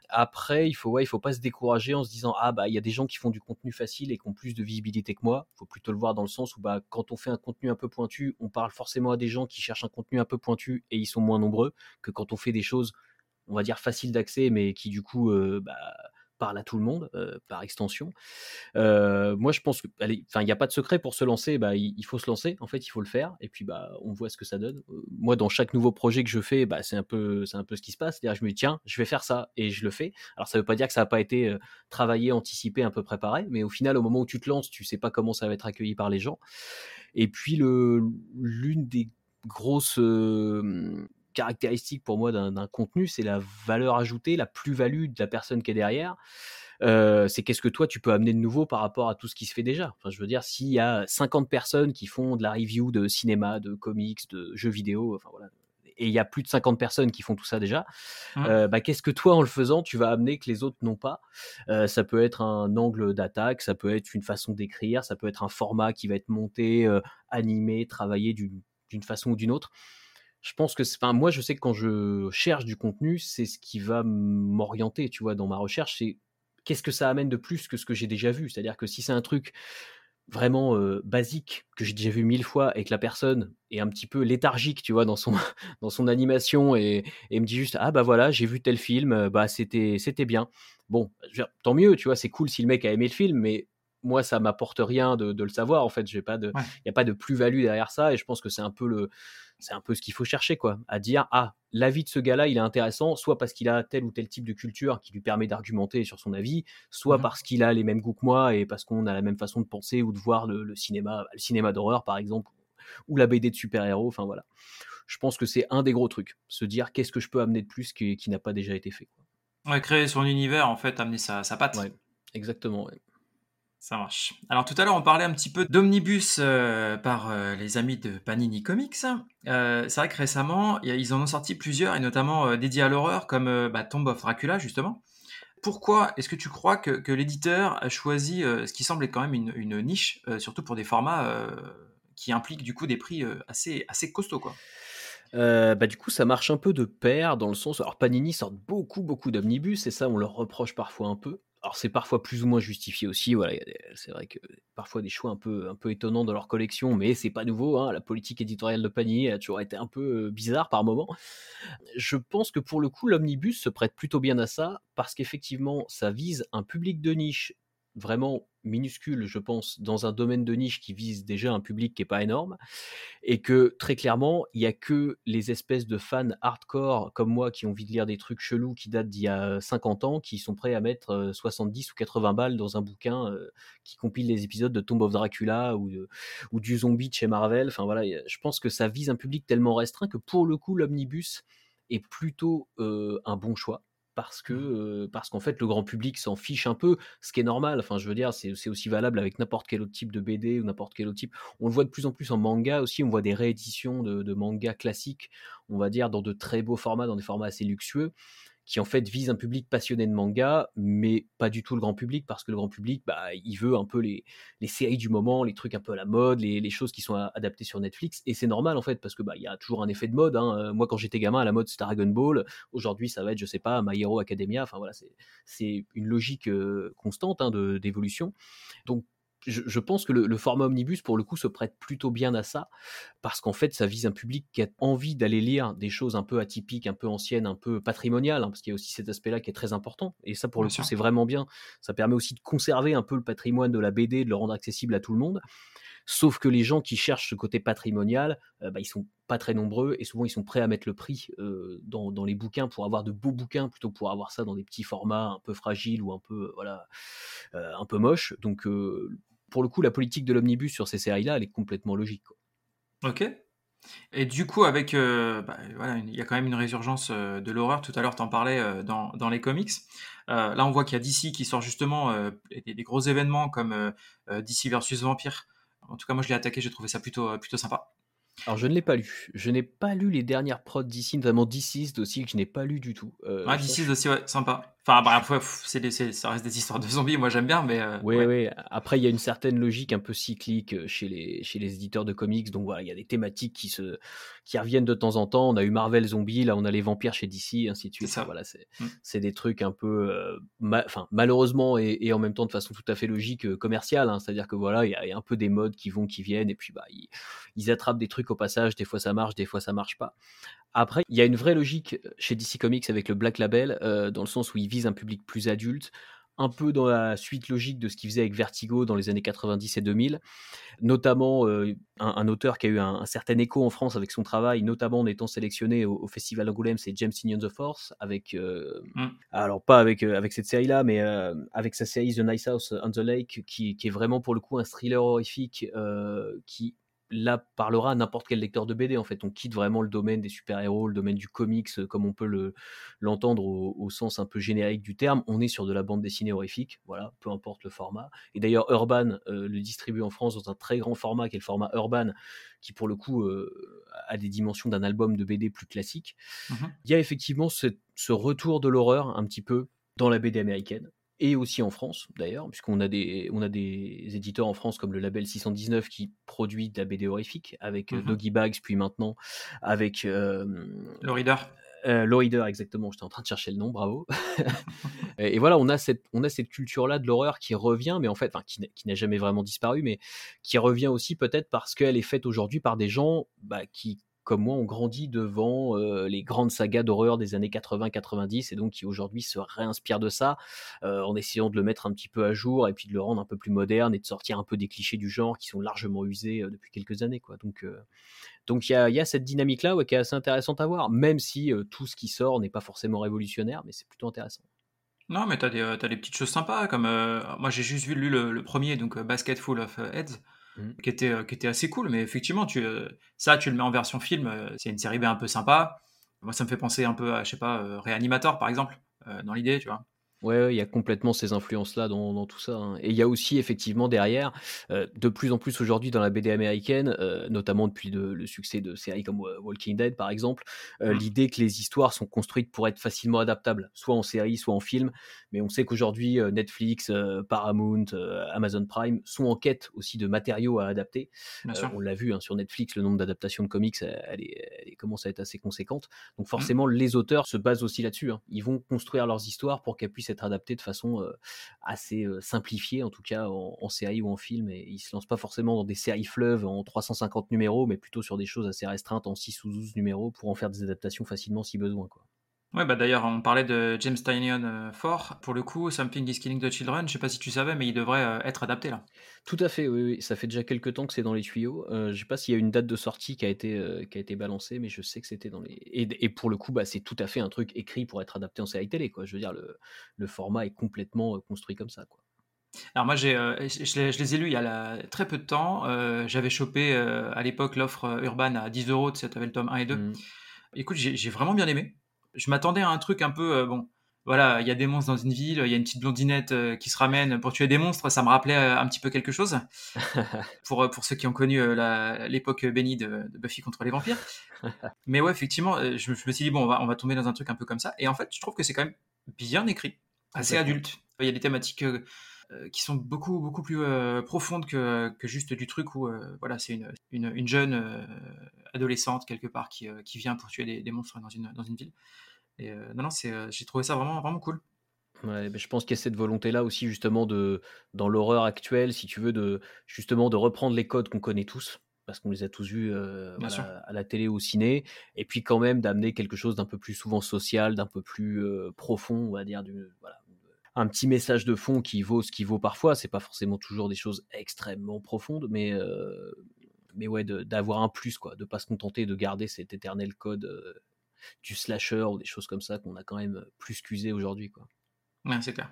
Après, il faut, ouais, il faut pas se décourager en se disant ah bah il y a des gens qui font du contenu facile et qui ont plus de visibilité que moi. Il faut plutôt le voir dans le sens où bah quand on fait un contenu un peu pointu, on parle forcément à des gens qui cherchent un contenu un peu pointu et ils sont moins nombreux que quand on fait des choses, on va dire faciles d'accès, mais qui du coup euh, bah, parle à tout le monde, euh, par extension. Euh, moi, je pense qu'il n'y a pas de secret pour se lancer. Bah, il, faut se lancer. En fait, il faut le faire. Et puis, bah, on voit ce que ça donne. Euh, moi, dans chaque nouveau projet que je fais, bah, c'est un peu, c'est un peu ce qui se passe. C'est-à-dire, je me dis tiens, je vais faire ça et je le fais. Alors, ça ne veut pas dire que ça n'a pas été travaillé, anticipé, un peu préparé, mais au final, au moment où tu te lances, tu sais pas comment ça va être accueilli par les gens. Et puis, le, l'une des grosses caractéristique pour moi d'un contenu, c'est la valeur ajoutée, la plus-value de la personne qui est derrière. Euh, c'est qu'est-ce que toi tu peux amener de nouveau par rapport à tout ce qui se fait déjà. Enfin, je veux dire, s'il y a 50 personnes qui font de la review de cinéma, de comics, de jeux vidéo, enfin voilà, et il y a plus de 50 personnes qui font tout ça déjà, mmh. euh, bah, qu'est-ce que toi, en le faisant, tu vas amener que les autres n'ont pas? Euh, Ça peut être un angle d'attaque, ça peut être une façon d'écrire, ça peut être un format qui va être monté, animé, travaillé d'une façon ou d'une autre je pense que, enfin, moi, je sais que quand je cherche du contenu, c'est ce qui va m'orienter, tu vois, dans ma recherche, c'est qu'est-ce que ça amène de plus que ce que j'ai déjà vu. C'est-à-dire que si c'est un truc vraiment basique que j'ai déjà vu mille fois et que la personne est un petit peu léthargique, tu vois, dans son (laughs) dans son animation et, et me dit juste ah bah voilà j'ai vu tel film, bah c'était c'était bien. Bon, tant mieux, tu vois, c'est cool si le mec a aimé le film, mais moi ça m'apporte rien de, de, le savoir en fait. J'ai pas de, il y a pas de plus-value derrière ça et je pense que c'est un peu le c'est un peu ce qu'il faut chercher, quoi. À dire, ah, l'avis de ce gars-là, il est intéressant, soit parce qu'il a tel ou tel type de culture qui lui permet d'argumenter sur son avis, soit mmh parce qu'il a les mêmes goûts que moi et parce qu'on a la même façon de penser ou de voir le, cinéma, le cinéma d'horreur, par exemple, ou la BD de super-héros, enfin voilà. Je pense que c'est un des gros trucs, se dire qu'est-ce que je peux amener de plus qui, n'a pas déjà été fait. Ouais, créer son univers, en fait, amener sa, sa patte. exactement. Ça marche. Alors tout à l'heure, on parlait un petit peu d'omnibus euh, par euh, les amis de Panini Comics. Euh, c'est vrai que récemment, ils en ont sorti plusieurs, et notamment dédiés à l'horreur, comme bah, Tomb of Dracula, justement. Pourquoi est-ce que tu crois que, l'éditeur a choisi ce qui semble être quand même une, niche, surtout pour des formats qui impliquent du coup des prix assez, assez costauds quoi? Bah, du coup, ça marche un peu de pair dans le sens. Alors, Panini sort beaucoup, beaucoup d'omnibus, et ça, on leur reproche parfois un peu alors c'est parfois plus ou moins justifié aussi. Voilà, c'est vrai que parfois des choix un peu un peu étonnants dans leur collection, mais c'est pas nouveau. Hein, la politique éditoriale de Panier a toujours été un peu euh, bizarre par moment. Je pense que pour le coup, l'omnibus se prête plutôt bien à ça parce qu'effectivement, ça vise un public de niche vraiment minuscule, je pense, dans un domaine de niche qui vise déjà un public qui est pas énorme, et que très clairement, il y a que les espèces de fans hardcore comme moi qui ont envie de lire des trucs chelous qui datent d'il y a 50 ans, qui sont prêts à mettre 70 ou 80 balles dans un bouquin qui compile les épisodes de Tomb of Dracula ou, ou du zombie de chez Marvel. Enfin voilà, je pense que ça vise un public tellement restreint que pour le coup, l'omnibus est plutôt un bon choix parce que mmh. parce qu'en fait le grand public s'en fiche un peu, ce qui est normal. Enfin, je veux dire, c'est aussi valable avec n'importe quel autre type de BD ou n'importe quel autre type. On le voit de plus en plus en manga aussi. On voit des rééditions de, de mangas classiques, on va dire dans de très beaux formats, dans des formats assez luxueux qui en fait vise un public passionné de manga, mais pas du tout le grand public, parce que le grand public, bah, il veut un peu les, les séries du moment, les trucs un peu à la mode, les, les choses qui sont adaptées sur Netflix, et c'est normal en fait, parce que bah, y a toujours un effet de mode. Hein. Euh, moi, quand j'étais gamin, à la mode c'était Dragon Ball, aujourd'hui ça va être, je sais pas, My Hero Academia, enfin voilà, c'est une logique euh, constante hein, d'évolution. Donc je, pense que le, format omnibus, pour le coup, se prête plutôt bien à ça, parce qu'en fait, ça vise un public qui a envie d'aller lire des choses un peu atypiques, un peu anciennes, un peu patrimoniales, hein, parce qu'il y a aussi cet aspect-là qui est très important. Et ça, pour le coup, c'est vraiment bien. Ça permet aussi de conserver un peu le patrimoine de la BD, de le rendre accessible à tout le monde. Sauf que les gens qui cherchent ce côté patrimonial, euh, bah, ils sont pas très nombreux et souvent ils sont prêts à mettre le prix euh, dans, les bouquins pour avoir de beaux bouquins plutôt pour avoir ça dans des petits formats un peu fragiles ou un peu voilà un peu moches. Donc pour le coup, la politique de l'omnibus sur ces séries-là, elle est complètement logique. Ok. Et du coup, avec, euh, bah, voilà, il y a quand même une résurgence euh, de l'horreur. Tout à l'heure, tu en parlais euh, dans, dans, les comics. là, on voit qu'il y a DC qui sort justement des, gros événements comme DC versus Vampire. En tout cas, moi, je l'ai attaqué, j'ai trouvé ça plutôt, plutôt sympa. Alors je ne l'ai pas lu. Je n'ai pas lu les dernières prods d'ici, notamment DC's aussi, que je n'ai pas lu du tout. Euh, ouais, DC's aussi, ouais, sympa. Enfin, bah, après, c'est ça reste des histoires de zombies, moi j'aime bien, mais. Euh, oui, ouais. Après, il y a une certaine logique un peu cyclique euh, chez les, chez les éditeurs de comics. Donc voilà, il y a des thématiques qui, se, qui reviennent de temps en temps. On a eu Marvel Zombie, là on a les vampires chez DC, ainsi de suite. Ça. Voilà, c'est des trucs un peu. Euh, enfin, malheureusement et, et, en même temps de façon tout à fait logique, euh, commerciale. Hein. C'est-à-dire que voilà, il y, a un peu des modes qui vont, qui viennent, et puis bah, ils, ils attrapent des trucs au passage. Des fois ça marche, des fois ça marche pas. Après, il y a une vraie logique chez DC Comics avec le Black Label, euh, dans le sens où ils visent un public plus adulte, un peu dans la suite logique de ce qu'ils faisaient avec Vertigo dans les années 90 et 2000, notamment euh, un, auteur qui a eu un, certain écho en France avec son travail, notamment en étant sélectionné au, Festival Angoulême, c'est James Tinian the Force, avec, euh, mm. alors pas avec, avec cette série-là, mais avec sa série The Nice House on the Lake, qui, qui, est vraiment pour le coup un thriller horrifique qui là parlera à n'importe quel lecteur de BD en fait. On quitte vraiment le domaine des super-héros, le domaine du comics euh, comme on peut le, l'entendre au, sens un peu générique du terme. On est sur de la bande dessinée horrifique, voilà, peu importe le format. Et d'ailleurs Urban euh, le distribue en France dans un très grand format qui est le format Urban, qui pour le coup euh, a des dimensions d'un album de BD plus classique. Mmh Il y a effectivement ce retour de l'horreur un petit peu dans la BD américaine et aussi en France d'ailleurs, puisqu'on a des, on a des éditeurs en France comme le label 619 qui produit de la BD horrifique avec mmh Doggy Bags, puis maintenant avec euh, le Reader. Euh, le Reader, exactement, j'étais en train de chercher le nom, bravo. (laughs) et, voilà, on a cette, on a cette culture-là de l'horreur qui revient, mais en fait, qui, qui n'a jamais vraiment disparu, mais qui revient aussi peut-être parce qu'elle est faite aujourd'hui par des gens bah, qui comme moi, ont grandi devant les grandes sagas d'horreur des années 80-90 et donc qui aujourd'hui se réinspirent de ça en essayant de le mettre un petit peu à jour et puis de le rendre un peu plus moderne et de sortir un peu des clichés du genre qui sont largement usés depuis quelques années. Quoi. Donc donc il y a, cette dynamique-là qui est assez intéressante à voir, même si tout ce qui sort n'est pas forcément révolutionnaire, mais c'est plutôt intéressant. Non, mais tu as, des petites choses sympas, comme moi j'ai juste vu lu le, premier, donc Basket Full of Heads. Mmh. qui, était, euh, qui était assez cool. Mais effectivement, tu, euh, ça, tu le mets en version film, euh, c'est une série B un peu sympa. Moi, ça me fait penser un peu à, je sais pas, Réanimator, par exemple, dans l'idée, tu vois. Ouais, il y a complètement ces influences-là dans, tout ça. Hein. Et il y a aussi effectivement derrière, euh, de plus en plus aujourd'hui dans la BD américaine, euh, notamment depuis le succès de séries comme Walking Dead par exemple, euh, mmh. l'idée que les histoires sont construites pour être facilement adaptables, soit en série, soit en film. Mais on sait qu'aujourd'hui Netflix, Paramount, Amazon Prime sont en quête aussi de matériaux à adapter. on l'a vu hein, sur Netflix, le nombre d'adaptations de comics, elle, est, commence à être assez conséquente. Donc mmh. forcément, les auteurs se basent aussi là-dessus. Hein. Ils vont construire leurs histoires pour qu'elles puissent être adapté de façon assez simplifiée, en tout cas en, série ou en film. Et il se lance pas forcément dans des séries fleuves en 350 numéros, mais plutôt sur des choses assez restreintes en 6 ou 12 numéros pour en faire des adaptations facilement si besoin. Quoi. Ouais, bah d'ailleurs, on parlait de James Tynion euh, fort. Pour le coup, Something is Killing the Children, je sais pas si tu savais, mais il devrait euh, être adapté là. Tout à fait, oui, oui. Ça fait déjà quelques temps que c'est dans les tuyaux. Euh, je sais pas s'il y a une date de sortie qui a été, euh, qui a été balancée, mais je sais que c'était dans les. Et, pour le coup, bah, c'est tout à fait un truc écrit pour être adapté en série télé, quoi. Je veux dire, le, le format est complètement construit comme ça, quoi. Alors moi, j'ai, je, les ai lus il y a très peu de temps. j'avais chopé à l'époque l'offre Urban à 10 euros, tu sais, avais le tome 1 et 2. Mmh. Écoute, j'ai vraiment bien aimé je m'attendais à un truc un peu, euh, bon, voilà, il y a des monstres dans une ville, il y a une petite blondinette euh, qui se ramène pour tuer des monstres, ça me rappelait euh, un petit peu quelque chose. (laughs) pour, pour ceux qui ont connu l'époque bénie de, Buffy contre les vampires. (laughs) Mais ouais, effectivement, je, me suis dit, bon, on va, on va tomber dans un truc un peu comme ça. Et en fait, je trouve que c'est quand même bien écrit, assez adulte. Il y a des thématiques qui sont beaucoup beaucoup plus profondes que, que, juste du truc où voilà c'est une, une, une, jeune adolescente quelque part qui, qui vient pour tuer des, des, monstres dans une, dans une ville. Et non non c'est j'ai trouvé ça vraiment vraiment cool. Ouais, je pense qu'il y a cette volonté-là aussi justement de dans l'horreur actuelle, si tu veux, de justement de reprendre les codes qu'on connaît tous, parce qu'on les a tous vus euh, à la télé ou au ciné, et puis quand même d'amener quelque chose d'un peu plus souvent social, d'un peu plus euh, profond, on va dire, du, voilà, un petit message de fond qui vaut ce qui vaut parfois. C'est pas forcément toujours des choses extrêmement profondes, mais euh, mais ouais, d'avoir un plus quoi, de pas se contenter de garder cet éternel code du slasher ou des choses comme ça qu'on a quand même plus qu'usé aujourd'hui quoi. C'est clair.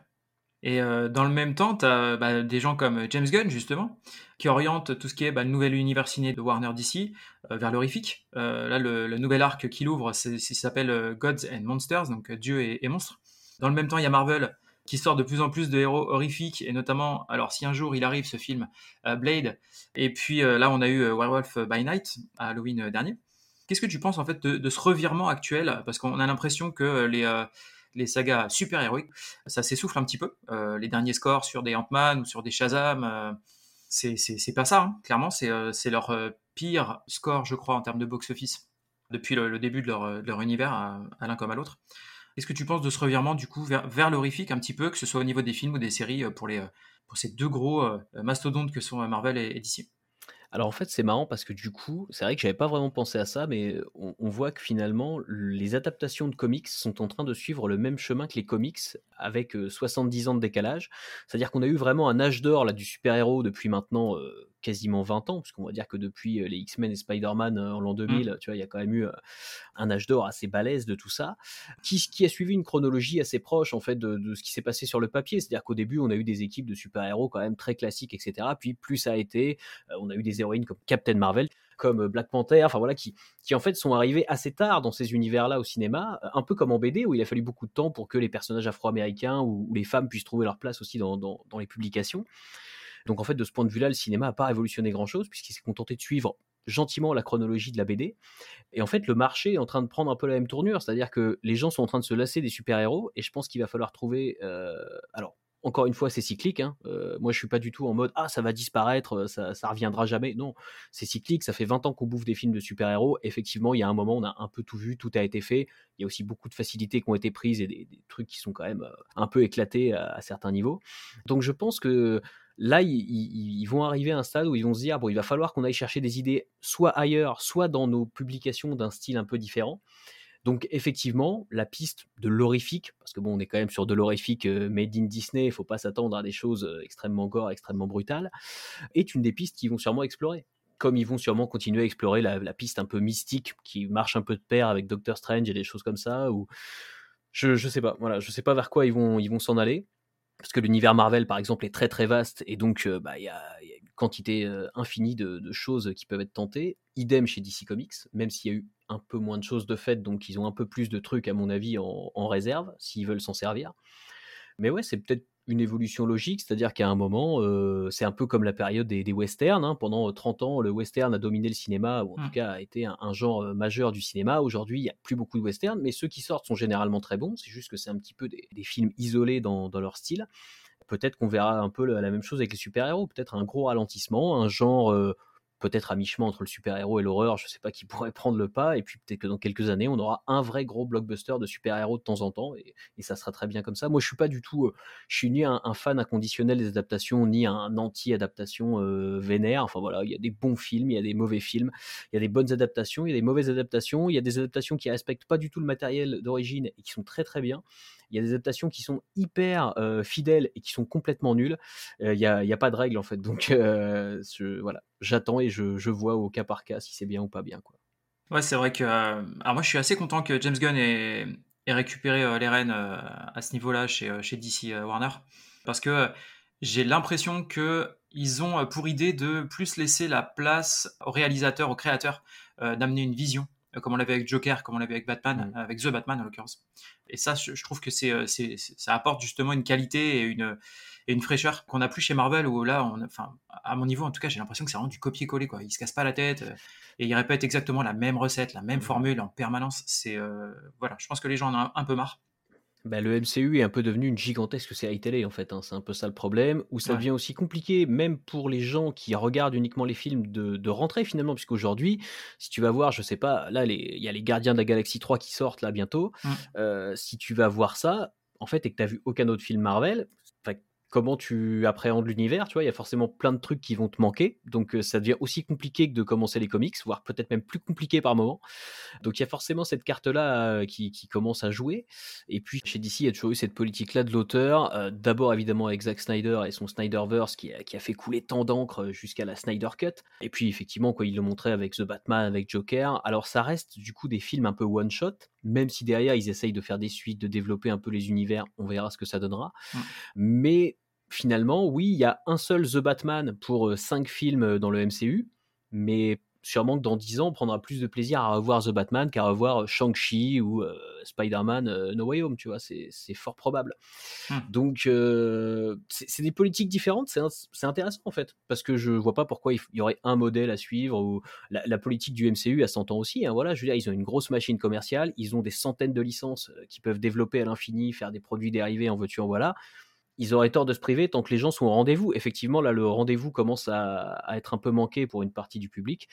Et euh, dans le même temps, tu as bah, des gens comme James Gunn, justement, qui orientent tout ce qui est bah, le nouvel univers ciné de Warner DC euh, vers l'horrifique. Euh, là, le, nouvel arc qu'il ouvre, ça s'appelle Gods and Monsters, donc Dieu et, et, monstres. Dans le même temps, il y a Marvel qui sort de plus en plus de héros horrifiques, et notamment, alors si un jour il arrive ce film, Blade, et puis là, on a eu Werewolf by Night à Halloween dernier. Qu'est-ce que tu penses en fait de, ce revirement actuel? Parce qu'on a l'impression que les les sagas super-héroïques, ça s'essouffle un petit peu. Euh, les derniers scores sur des Ant-Man ou sur des Shazam, euh, c'est pas ça, hein. clairement, euh, c'est leur pire score, je crois, en termes de box-office depuis le, début de leur, univers, à, l'un comme à l'autre. Qu'est-ce que tu penses de ce revirement, du coup, vers, vers l'horrifique un petit peu, que ce soit au niveau des films ou des séries, pour, les, pour ces deux gros mastodontes que sont Marvel et, et DC alors en fait, c'est marrant parce que du coup, c'est vrai que j'avais pas vraiment pensé à ça, mais on, voit que finalement, les adaptations de comics sont en train de suivre le même chemin que les comics avec 70 ans de décalage. C'est-à-dire qu'on a eu vraiment un âge d'or là du super-héros depuis maintenant quasiment 20 ans, puisqu'on va dire que depuis les X-Men et Spider-Man en l'an 2000, mmh. tu vois, il y a quand même eu un âge d'or assez balèze de tout ça, qui, qui, a suivi une chronologie assez proche en fait de, de ce qui s'est passé sur le papier. C'est-à-dire qu'au début, on a eu des équipes de super-héros quand même très classiques, etc. Puis plus ça a été, on a eu des héroïnes comme Captain Marvel comme Black Panther, enfin voilà, qui, qui en fait sont arrivés assez tard dans ces univers-là au cinéma, un peu comme en BD où il a fallu beaucoup de temps pour que les personnages afro-américains ou, les femmes puissent trouver leur place aussi dans, dans, dans les publications. Donc en fait, de ce point de vue-là, le cinéma n'a pas révolutionné grand-chose puisqu'il s'est contenté de suivre gentiment la chronologie de la BD. Et en fait, le marché est en train de prendre un peu la même tournure, c'est-à-dire que les gens sont en train de se lasser des super-héros et je pense qu'il va falloir trouver... Euh, alors, encore une fois, c'est cyclique. Hein. Euh, moi, je suis pas du tout en mode ah ça va disparaître, euh, ça, ça reviendra jamais. Non, c'est cyclique. Ça fait 20 ans qu'on bouffe des films de super-héros. Effectivement, il y a un moment, on a un peu tout vu, tout a été fait. Il y a aussi beaucoup de facilités qui ont été prises et des, trucs qui sont quand même un peu éclatés à, certains niveaux. Donc, je pense que là, ils, vont arriver à un stade où ils vont se dire bon, il va falloir qu'on aille chercher des idées soit ailleurs, soit dans nos publications d'un style un peu différent. Donc effectivement, la piste de l'horrifique, parce que bon, on est quand même sur de l'horrifique euh, made in Disney, il faut pas s'attendre à des choses euh, extrêmement gore, extrêmement brutales, est une des pistes qu'ils vont sûrement explorer. Comme ils vont sûrement continuer à explorer la, piste un peu mystique qui marche un peu de pair avec Doctor Strange et des choses comme ça, ou je, je sais pas, voilà, je sais pas vers quoi ils ils vont s'en aller parce que l'univers Marvel, par exemple, est très très vaste et donc euh, bah, il y, a, une quantité euh, infinie de, choses qui peuvent être tentées. Idem chez DC Comics, même s'il y a eu un peu moins de choses de fait, donc ils ont un peu plus de trucs, à mon avis, en réserve, s'ils veulent s'en servir. Mais ouais, c'est peut-être une évolution logique, c'est-à-dire qu'à un moment, euh, c'est un peu comme la période des, westerns. Hein. Pendant 30 ans, le western a dominé le cinéma, ou en tout mmh. cas a été un, genre euh, majeur du cinéma. Aujourd'hui, il n'y a plus beaucoup de westerns, mais ceux qui sortent sont généralement très bons. C'est juste que c'est un petit peu des, films isolés dans, leur style. Peut-être qu'on verra un peu la même chose avec les super-héros, peut-être un gros ralentissement, un genre euh, peut-être à mi-chemin entre le super-héros et l'horreur, je ne sais pas qui (laughs) pourrait prendre le pas, et puis peut-être que dans quelques années, on aura un vrai gros blockbuster de super-héros de temps en temps, et, ça sera très bien comme ça. Moi, je suis pas du tout, euh, je suis ni un, fan inconditionnel des adaptations, ni un anti-adaptation euh, vénère. Enfin voilà, il y a des bons films, il y a des mauvais films, il y a des bonnes adaptations, il y a des mauvaises adaptations, il y a des adaptations qui respectent pas du tout le matériel d'origine et qui sont très très bien. Il y a des adaptations qui sont hyper euh, fidèles et qui sont complètement nulles. Il n'y a, pas de règle en fait. Donc voilà, j'attends et je, vois au cas par cas si c'est bien ou pas bien. Quoi. Ouais, c'est vrai que. alors moi, je suis assez content que James Gunn ait, récupéré les rênes à ce niveau-là chez, DC Warner. Parce que j'ai l'impression qu'ils ont pour idée de plus laisser la place aux réalisateurs, aux créateurs, d'amener une vision euh, comme on l'avait avec Joker, comme on l'avait avec Batman, avec The Batman en l'occurrence. Et ça, je trouve que c'est, euh, c'est, ça apporte justement une qualité et une, et une fraîcheur qu'on n'a plus chez Marvel, où là, on, enfin, à mon niveau en tout cas, j'ai l'impression que c'est vraiment du copier-coller. Quoi. Ils se cassent pas la tête euh, et ils répètent exactement la même recette, la même formule en permanence. C'est, voilà, je pense que les gens en ont un peu marre. Bah, le MCU est un peu devenu une gigantesque série télé en fait, hein. c'est un peu ça le problème, où ça devient aussi compliqué, même pour les gens qui regardent uniquement les films, de, de rentrer finalement, puisqu'aujourd'hui, si tu vas voir, je sais pas, là il y a les Gardiens de la Galaxie 3 qui sortent là bientôt, mmh. euh, si tu vas voir ça, en fait, et que tu as vu aucun autre film Marvel, comment tu appréhendes l'univers, tu vois, il y a forcément plein de trucs qui vont te manquer, donc ça devient aussi compliqué que de commencer les comics, voire peut-être même plus compliqué par moment. Donc il y a forcément cette carte-là qui, commence à jouer. Et puis chez DC, il y a toujours eu cette politique-là de l'auteur, d'abord évidemment avec Zack Snyder et son Snyderverse qui a, qui a fait couler tant d'encre jusqu'à la Snyder Cut. Et puis effectivement, quoi, il le montrait avec The Batman, avec Joker. Alors ça reste du coup des films un peu one-shot, même si derrière ils essayent de faire des suites, de développer un peu les univers, on verra ce que ça donnera. Mmh. Mais finalement, oui, il y a un seul The Batman pour cinq films dans le MCU, mais sûrement que dans dix ans, on prendra plus de plaisir à revoir The Batman qu'à revoir Shang-Chi ou Spider-Man No Way Home, tu vois, c'est fort probable. Mmh. Donc, c'est des politiques différentes, c'est intéressant en fait, parce que je vois pas pourquoi il y aurait un modèle à suivre, ou la, politique du MCU, à 100 ans aussi, hein, voilà, je veux dire, ils ont une grosse machine commerciale, ils ont des centaines de licences qui peuvent développer à l'infini, faire des produits dérivés en voiture, voilà ils auraient tort de se priver tant que les gens sont au rendez-vous. Effectivement, là, le rendez-vous commence à, être un peu manqué pour une partie du public.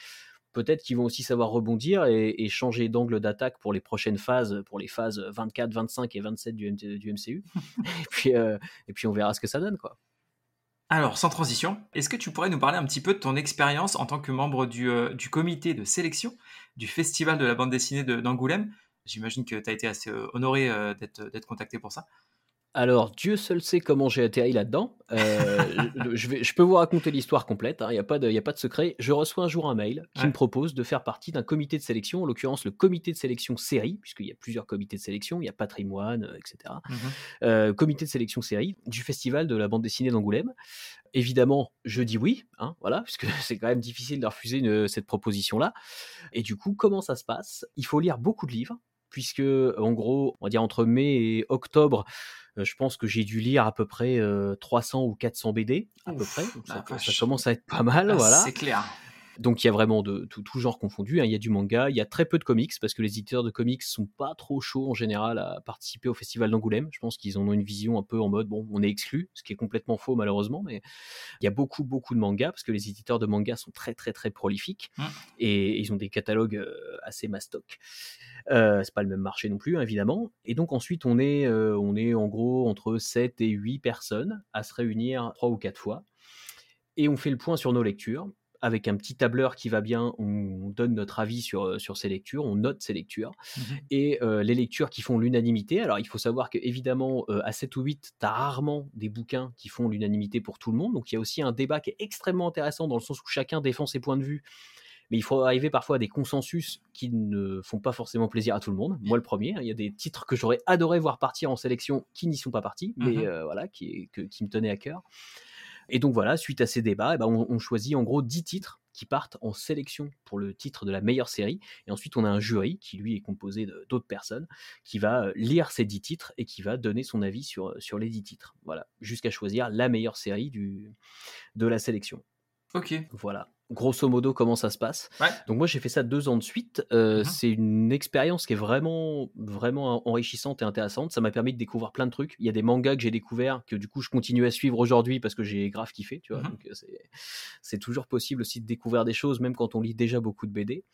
Peut-être qu'ils vont aussi savoir rebondir et, changer d'angle d'attaque pour les prochaines phases, pour les phases 24, 25 et 27 du, MCU. (laughs) et, puis, euh, et puis, on verra ce que ça donne, quoi. Alors, sans transition, est-ce que tu pourrais nous parler un petit peu de ton expérience en tant que membre du, euh, du comité de sélection du Festival de la bande dessinée d'Angoulême? J'imagine que tu as été assez euh, honoré d'être contacté pour ça. Alors, Dieu seul sait comment j'ai atterri là-dedans. Euh, (laughs) je, vais, je peux vous raconter l'histoire complète, il hein, n'y a, pas de, a pas de secret. Je reçois un jour un mail qui me propose de faire partie d'un comité de sélection, en l'occurrence le comité de sélection série, puisqu'il y a plusieurs comités de sélection, il y a patrimoine, euh, etc. Mmh euh, comité de sélection série du festival de la bande dessinée d'Angoulême. Évidemment, je dis oui, hein, voilà, puisque (laughs) c'est quand même difficile de refuser cette proposition-là. Et du coup, comment ça se passe? Il faut lire beaucoup de livres, puisque en gros, on va dire entre mai et octobre, je pense que j'ai dû lire à peu près 300 ou 400 BD, à peu près. ça, commence à être pas mal, ah, voilà. C'est clair. Donc il y a vraiment de tout, genre confondu. Hein. Il y a du manga, il y a très peu de comics parce que les éditeurs de comics sont pas trop chauds en général à participer au festival d'Angoulême. Je pense qu'ils en ont une vision un peu en mode bon, on est exclu, ce qui est complètement faux malheureusement. Mais il y a beaucoup beaucoup de mangas parce que les éditeurs de mangas sont très très très prolifiques mmh. et ils ont des catalogues assez mastoc. Euh, c'est pas le même marché non plus, hein, évidemment. Et donc ensuite, on est, euh, on est en gros entre 7 et 8 personnes à se réunir 3 ou 4 fois. Et on fait le point sur nos lectures. Avec un petit tableur qui va bien, on donne notre avis sur, euh, sur ces lectures, on note ces lectures. Mmh et les lectures qui font l'unanimité, alors il faut savoir qu'évidemment, à 7 ou 8, tu as rarement des bouquins qui font l'unanimité pour tout le monde. Donc il y a aussi un débat qui est extrêmement intéressant dans le sens où chacun défend ses points de vue mais il faut arriver parfois à des consensus qui ne font pas forcément plaisir à tout le monde. Moi, le premier, hein, il y a des titres que j'aurais adoré voir partir en sélection qui n'y sont pas partis, mais mhm. euh, voilà, qui, qui me tenaient à cœur. Et donc voilà, suite à ces débats, eh ben, on, choisit en gros 10 titres qui partent en sélection pour le titre de la meilleure série. Et ensuite, on a un jury qui, lui, est composé d'autres personnes, qui va euh, lire ces 10 titres et qui va donner son avis sur, sur les 10 titres. Voilà, jusqu'à choisir la meilleure série du, de la sélection. Ok. Voilà grosso modo comment ça se passe. Donc moi j'ai fait ça deux ans de suite. Euh, mmh c'est une expérience qui est vraiment vraiment enrichissante et intéressante. Ça m'a permis de découvrir plein de trucs. Il y a des mangas que j'ai découverts que du coup je continue à suivre aujourd'hui parce que j'ai grave kiffé. Tu vois. Mmh Donc c'est toujours possible aussi de découvrir des choses même quand on lit déjà beaucoup de BD.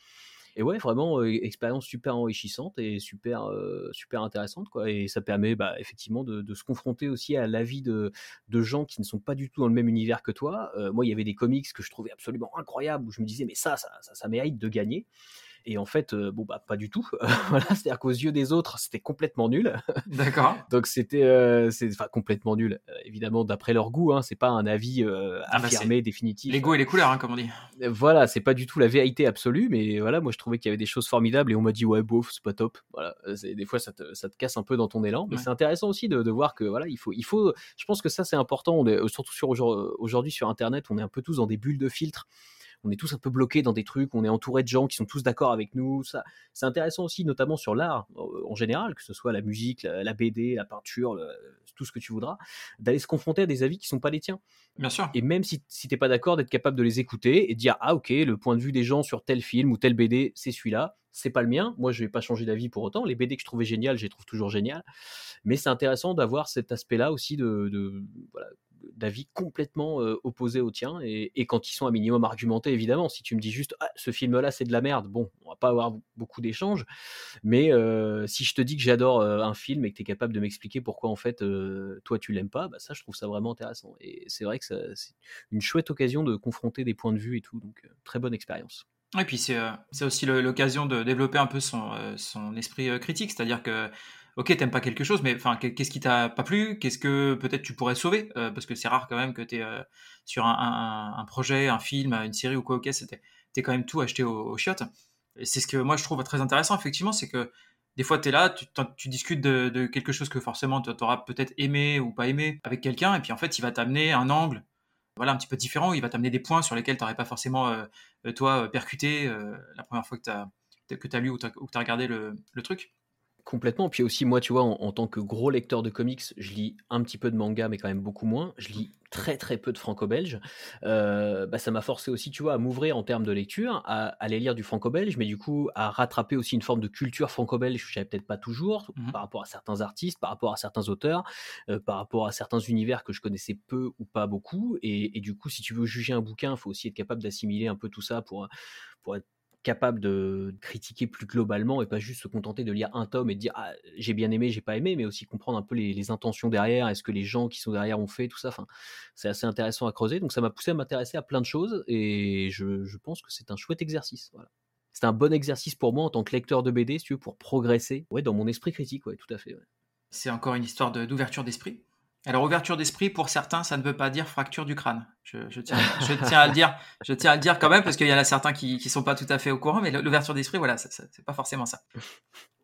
Et ouais, vraiment, expérience super enrichissante et super, super intéressante. Quoi. Et ça permet bah, effectivement de, se confronter aussi à l'avis de, de gens qui ne sont pas du tout dans le même univers que toi. moi, il y avait des comics que je trouvais absolument incroyables où je me disais, mais ça, ça, ça, ça mérite de gagner. Et en fait, euh, bon, bah, pas du tout. (laughs) voilà, c'est-à-dire qu'aux yeux des autres, c'était complètement nul. (laughs) D'accord. Donc, c'était, euh, c'est, enfin, complètement nul. Euh, évidemment, d'après leur goût, hein, c'est pas un avis ah bah, affirmé, définitif. Les goûts et les couleurs, hein, comme on dit. Voilà, c'est pas du tout la vérité absolue, mais voilà, moi, je trouvais qu'il y avait des choses formidables et on m'a dit, ouais, bof, c'est pas top. Voilà, des fois, ça te, ça te, casse un peu dans ton élan, mais c'est intéressant aussi de, de, voir que, voilà, il faut, il faut, je pense que ça, c'est important. On est, surtout sur aujourd'hui sur Internet, on est un peu tous dans des bulles de filtres on est tous un peu bloqués dans des trucs, on est entouré de gens qui sont tous d'accord avec nous. Ça, c'est intéressant aussi, notamment sur l'art euh, en général, que ce soit la musique, la, BD, la peinture, tout ce que tu voudras, d'aller se confronter à des avis qui sont pas les tiens. Bien sûr. Et même si, si t'es pas d'accord, d'être capable de les écouter et de dire ah ok, le point de vue des gens sur tel film ou tel BD, c'est celui-là. C'est pas le mien. Moi, je vais pas changer d'avis pour autant. Les BD que je trouvais géniales, je les trouve toujours géniales. Mais c'est intéressant d'avoir cet aspect-là aussi de, de voilà, d'avis complètement opposés au tien, et, quand ils sont un minimum argumentés, évidemment. Si tu me dis juste, ah, ce film-là, c'est de la merde, bon, on va pas avoir beaucoup d'échanges, mais si je te dis que j'adore un film et que tu es capable de m'expliquer pourquoi, en fait, toi, tu l'aimes pas, bah, ça, je trouve ça vraiment intéressant. Et c'est vrai que c'est une chouette occasion de confronter des points de vue et tout, donc très bonne expérience. Et puis c'est aussi l'occasion de développer un peu son, son esprit critique, c'est-à-dire que ok, t'aimes pas quelque chose, mais enfin, qu'est-ce qui t'a pas plu? Qu'est-ce que peut-être tu pourrais sauver? Euh, Parce que c'est rare quand même que tu es euh, sur un, projet, un film, une série ou quoi, ok, t'es quand même tout acheté au, chiottes. Et c'est ce que moi je trouve très intéressant, effectivement, c'est que des fois, tu es là, tu, discutes de, quelque chose que forcément tu peut-être aimé ou pas aimé avec quelqu'un, et puis en fait, il va t'amener un angle voilà, un petit peu différent, il va t'amener des points sur lesquels tu n'aurais pas forcément, euh, toi, percuté la première fois que tu as, lu ou que tu as regardé le truc. Complètement. Puis aussi, moi, tu vois, en, tant que gros lecteur de comics, je lis un petit peu de manga, mais quand même beaucoup moins. Je lis très très peu de franco-belge. Euh, bah, ça m'a forcé aussi, tu vois, à m'ouvrir en termes de lecture, à, aller lire du franco-belge, mais du coup, à rattraper aussi une forme de culture franco-belge que j'avais peut-être pas toujours, mmh par rapport à certains artistes, par rapport à certains auteurs, euh, par rapport à certains univers que je connaissais peu ou pas beaucoup. Et, et du coup, si tu veux juger un bouquin, il faut aussi être capable d'assimiler un peu tout ça pour, pour être capable de critiquer plus globalement et pas juste se contenter de lire un tome et de dire ah, j'ai bien aimé, j'ai pas aimé, mais aussi comprendre un peu les, intentions derrière, est-ce que les gens qui sont derrière ont fait tout ça. Enfin, c'est assez intéressant à creuser. Donc ça m'a poussé à m'intéresser à plein de choses et je, pense que c'est un chouette exercice. Voilà. C'est un bon exercice pour moi en tant que lecteur de BD, si tu veux, pour progresser ouais, dans mon esprit critique. Ouais, tout à fait. C'est encore une histoire d'ouverture d'esprit? Alors, ouverture d'esprit, pour certains, ça ne veut pas dire fracture du crâne. Je, tiens, à le dire, je tiens à le dire quand même, parce qu'il y en a certains qui ne sont pas tout à fait au courant, mais l'ouverture d'esprit, voilà, c'est pas forcément ça.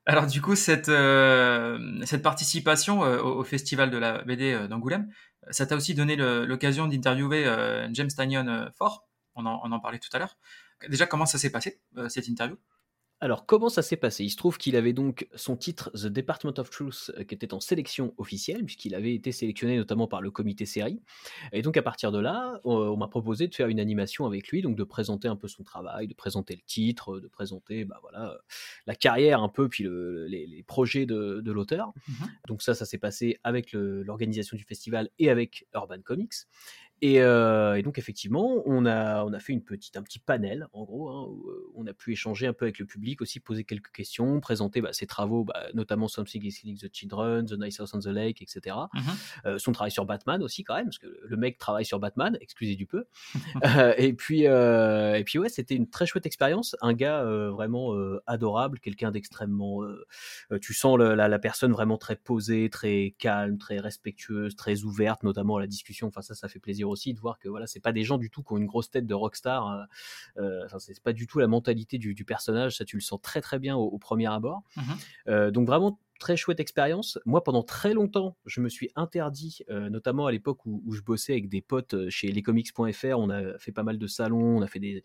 Alors, du coup, cette, euh, participation euh, au, festival de la BD euh, d'Angoulême, ça t'a aussi donné l'occasion d'interviewer James Tanyon Fort. On en, on en parlait tout à l'heure. Déjà, comment ça s'est passé, cette interview? Alors, comment ça s'est passé? Il se trouve qu'il avait donc son titre The Department of Truth euh, qui était en sélection officielle, puisqu'il avait été sélectionné notamment par le comité série. Et donc, à partir de là, on, m'a proposé de faire une animation avec lui, donc de présenter un peu son travail, de présenter le titre, de présenter bah, voilà, la carrière un peu, puis les, projets de, l'auteur. Mmh donc, ça, ça s'est passé avec l'organisation du festival et avec Urban Comics. Euh, et, donc effectivement, on a, on a fait une petite, un petit panel, en gros, hein, où euh, on a pu échanger un peu avec le public, aussi poser quelques questions, présenter bah, ses travaux, bah, notamment Something is Killing the Children, The Nice House on the Lake, etc. Mmh euh, son travail sur Batman aussi quand même, parce que le mec travaille sur Batman, excusez du peu. (laughs) et puis, et puis ouais, c'était une très chouette expérience, un gars vraiment adorable, quelqu'un d'extrêmement, tu sens la, la, personne vraiment très posée, très calme, très respectueuse, très ouverte, notamment à la discussion. Enfin ça, ça fait plaisir aussi de voir que voilà, c'est pas des gens du tout qui ont une grosse tête de rockstar. Euh, euh, enfin, c'est pas du tout la mentalité du, personnage. Ça, tu le sens très très bien au, premier abord. Mmh euh, donc vraiment très chouette expérience. Moi, pendant très longtemps, je me suis interdit, notamment à l'époque où, je bossais avec des potes chez lescomics.fr. On a fait pas mal de salons, on a fait des,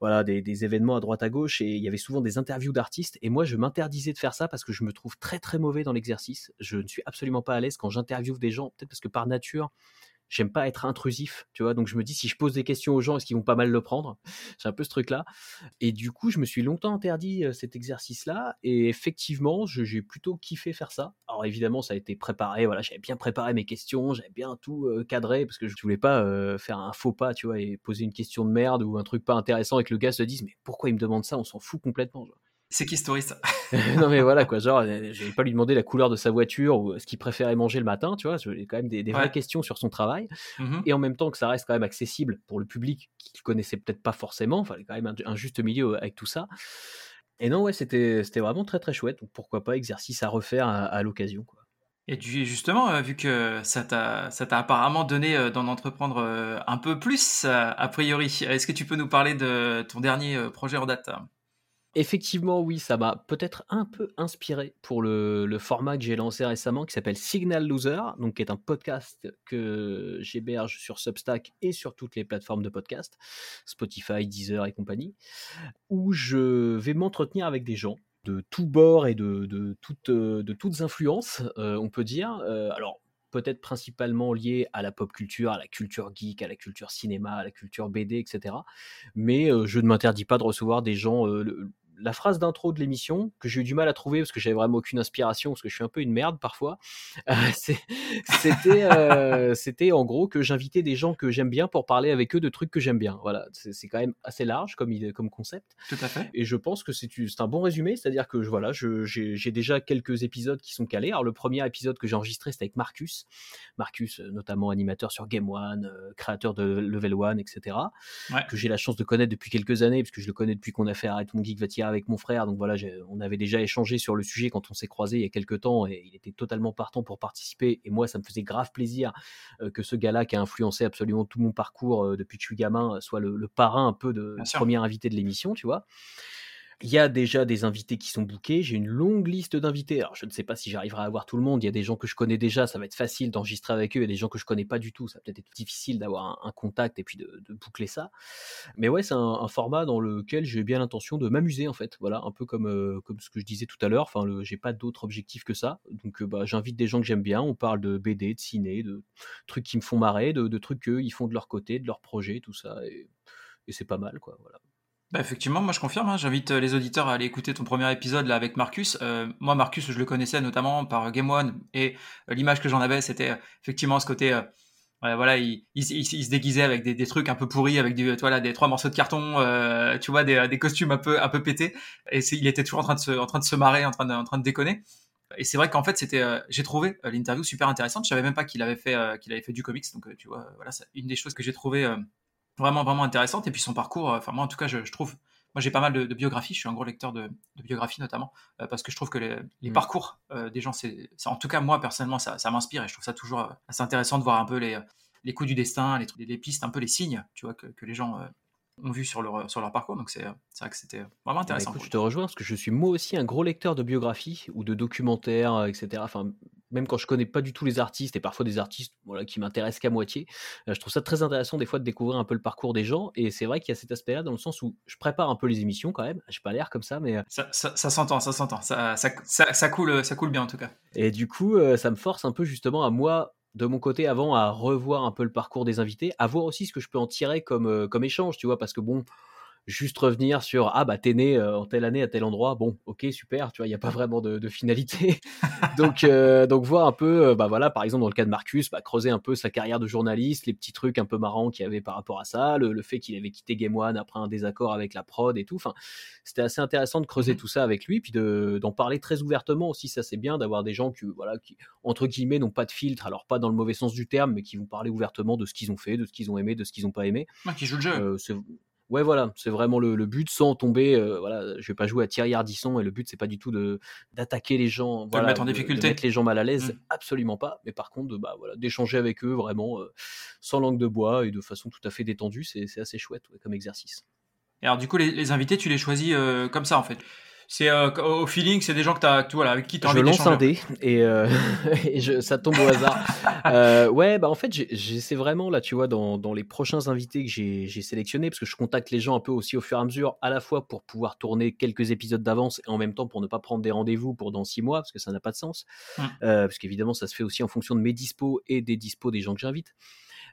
voilà, des, des, événements à droite à gauche et il y avait souvent des interviews d'artistes. Et moi, je m'interdisais de faire ça parce que je me trouve très très mauvais dans l'exercice. Je ne suis absolument pas à l'aise quand j'interviewe des gens, peut-être parce que par nature, j'aime pas être intrusif, tu vois. Donc je me dis si je pose des questions aux gens, est-ce qu'ils vont pas mal le prendre? (laughs) C'est un peu ce truc-là. Et du coup, je me suis longtemps interdit cet exercice-là. Et effectivement, j'ai plutôt kiffé faire ça. Alors évidemment, ça a été préparé. Voilà, j'avais bien préparé mes questions, j'avais bien tout cadré parce que je voulais pas faire un faux pas, tu vois, et poser une question de merde ou un truc pas intéressant et que le gars se dise mais pourquoi il me demande ça? On s'en fout complètement. C'est qui ce touriste? (laughs) Non mais voilà quoi, genre euh, je vais pas lui demander la couleur de sa voiture ou ce qu'il préférait manger le matin, tu vois, j'ai quand même des, vraies questions sur son travail. Mmh et en même temps que ça reste quand même accessible pour le public qui connaissait peut-être pas forcément, il fallait quand même un, juste milieu avec tout ça. Et non ouais, c'était c'était vraiment très très chouette, donc pourquoi pas exercice à refaire à, l'occasion quoi. Et justement, euh, vu que ça t'a apparemment donné euh, d'en entreprendre un peu plus, a priori, est-ce que tu peux nous parler de ton dernier projet en date? Effectivement, oui, ça m'a peut-être un peu inspiré pour le, format que j'ai lancé récemment qui s'appelle Signal Loser, donc qui est un podcast que j'héberge sur Substack et sur toutes les plateformes de podcast, Spotify, Deezer et compagnie, où je vais m'entretenir avec des gens de tous bords et de, de, toutes, influences, euh, on peut dire. Euh, alors, peut-être principalement lié à la pop culture, à la culture geek, à la culture cinéma, à la culture BD, etc. Mais euh, je ne m'interdis pas de recevoir des gens la phrase d'intro de l'émission que j'ai eu du mal à trouver parce que j'avais vraiment aucune inspiration parce que je suis un peu une merde parfois. (laughs) c'était c'était en gros que j'invitais des gens que j'aime bien pour parler avec eux de trucs que j'aime bien. Voilà, c'est quand même assez large comme comme concept. Tout à fait. Et je pense que c'est un bon résumé, c'est-à-dire que voilà, j'ai déjà quelques épisodes qui sont calés. Alors le premier épisode que j'ai enregistré c'était avec Marcus, Marcus notamment animateur sur Game One, créateur de Level One, etc. Que j'ai la chance de connaître depuis quelques années parce que je le connais depuis qu'on a fait Arrête mon geek va avec mon frère. Donc voilà, on avait déjà échangé sur le sujet quand on s'est croisé il y a quelques temps et il était totalement partant pour participer. Et moi, ça me faisait grave plaisir euh, que ce gars-là qui a influencé absolument tout mon parcours euh, depuis que je suis gamin soit le, parrain un peu de premier invité de l'émission, tu vois. Il y a déjà des invités qui sont bookés. J'ai une longue liste d'invités. Alors, je ne sais pas si j'arriverai à avoir tout le monde. Il y a des gens que je connais déjà. Ça va être facile d'enregistrer avec eux. Il y a des gens que je connais pas du tout. Ça va peut-être être difficile d'avoir un, contact et puis de, boucler ça. Mais ouais, c'est un, format dans lequel j'ai bien l'intention de m'amuser, en fait. Voilà, un peu comme, euh, ce que je disais tout à l'heure. Enfin, j'ai pas d'autre objectif que ça. Donc, euh, bah, j'invite des gens que j'aime bien. On parle de BD, de ciné, de trucs qui me font marrer, de, trucs qu'ils font de leur côté, de leur projet, tout ça. Et, et c'est pas mal, quoi. Voilà. Bah, effectivement, moi je confirme, hein. j'invite euh, les auditeurs à aller écouter ton premier épisode là avec Marcus. Euh, moi Marcus, je le connaissais notamment par Game One et euh, l'image que j'en avais, c'était effectivement ce côté, voilà, il, se déguisait avec des, trucs un peu pourris, avec des, trois morceaux de carton, tu vois, des, costumes un peu, un peu pétés. Et il était toujours en train de se, marrer, en train de, déconner. Et c'est vrai qu'en fait, j'ai trouvé l'interview super intéressante. Je savais même pas qu'il avait fait, du comics, donc voilà, c'est une des choses que j'ai trouvé vraiment vraiment intéressante et puis son parcours euh, enfin moi en tout cas je, trouve moi j'ai pas mal de, biographies je suis un gros lecteur de, biographies notamment euh, parce que je trouve que les, mm. parcours euh, des gens c'est en tout cas moi personnellement ça, ça m'inspire et je trouve ça toujours assez intéressant de voir un peu les, les coups du destin les, les pistes un peu les signes tu vois que, que les gens ont vu sur leur, sur leur parcours. Donc c'est vrai que c'était vraiment bah, intéressant. je te rejoins parce que je suis moi aussi un gros lecteur de biographies ou de documentaires, etc. Enfin, même quand je connais pas du tout les artistes et parfois des artistes voilà, qui m'intéressent qu'à moitié, euh, je trouve ça très intéressant des fois de découvrir un peu le parcours des gens. Et c'est vrai qu'il y a cet aspect-là dans le sens où je prépare un peu les émissions quand même. J'ai pas l'air comme ça, mais. Euh ça, ça, s'entend, ça s'entend. Ça, ça, ça, coule, ça coule bien en tout cas. Et du coup, euh, ça me force un peu justement à moi de mon côté avant à revoir un peu le parcours des invités, à voir aussi ce que je peux en tirer comme, comme échange, tu vois, parce que bon, juste revenir sur ah bah t'es né euh, en telle année à tel endroit. Bon ok super tu vois il n'y a pas vraiment de, finalité. (laughs) Donc euh, donc voir un peu euh, bah voilà par exemple dans le cas de Marcus bah, creuser un peu sa carrière de journaliste les petits trucs un peu marrants qu'il y avait par rapport à ça le, fait qu'il avait quitté Game One après un désaccord avec la prod et tout. Enfin c'était assez intéressant de creuser mmh tout ça avec lui puis d'en parler très ouvertement aussi. Ça c'est bien d'avoir des gens qui voilà qui entre guillemets n'ont pas de filtre. Alors pas dans le mauvais sens du terme mais qui vont parler ouvertement de ce qu'ils ont fait de ce qu'ils ont aimé de ce qu'ils n'ont pas aimé. Qui jouent le jeu Ouais, voilà, c'est vraiment le, but sans tomber. Euh, voilà, je vais pas jouer à Thierry Ardisson et le but c'est pas du tout de d'attaquer les gens, de mettre en difficulté, mettre les gens mal à l'aise, mmh. absolument pas. Mais par contre, bah voilà, d'échanger avec eux vraiment euh, sans langue de bois et de façon tout à fait détendue, c'est assez chouette comme exercice. Et alors du coup, les, invités, tu les choisis euh, comme ça en fait? C'est euh, au feeling, c'est des gens que tu as, voilà, avec qui tu as envie Je lance un dé et, euh, (laughs) et je, ça tombe au hasard. (laughs) euh, ouais, bah en fait, j'essaie vraiment là, tu vois, dans, dans les prochains invités que j'ai sélectionnés, parce que je contacte les gens un peu aussi au fur et à mesure, à la fois pour pouvoir tourner quelques épisodes d'avance et en même temps pour ne pas prendre des rendez-vous pour dans six mois, parce que ça n'a pas de sens. Mmh. Euh, parce qu'évidemment, ça se fait aussi en fonction de mes dispos et des dispos des gens que j'invite.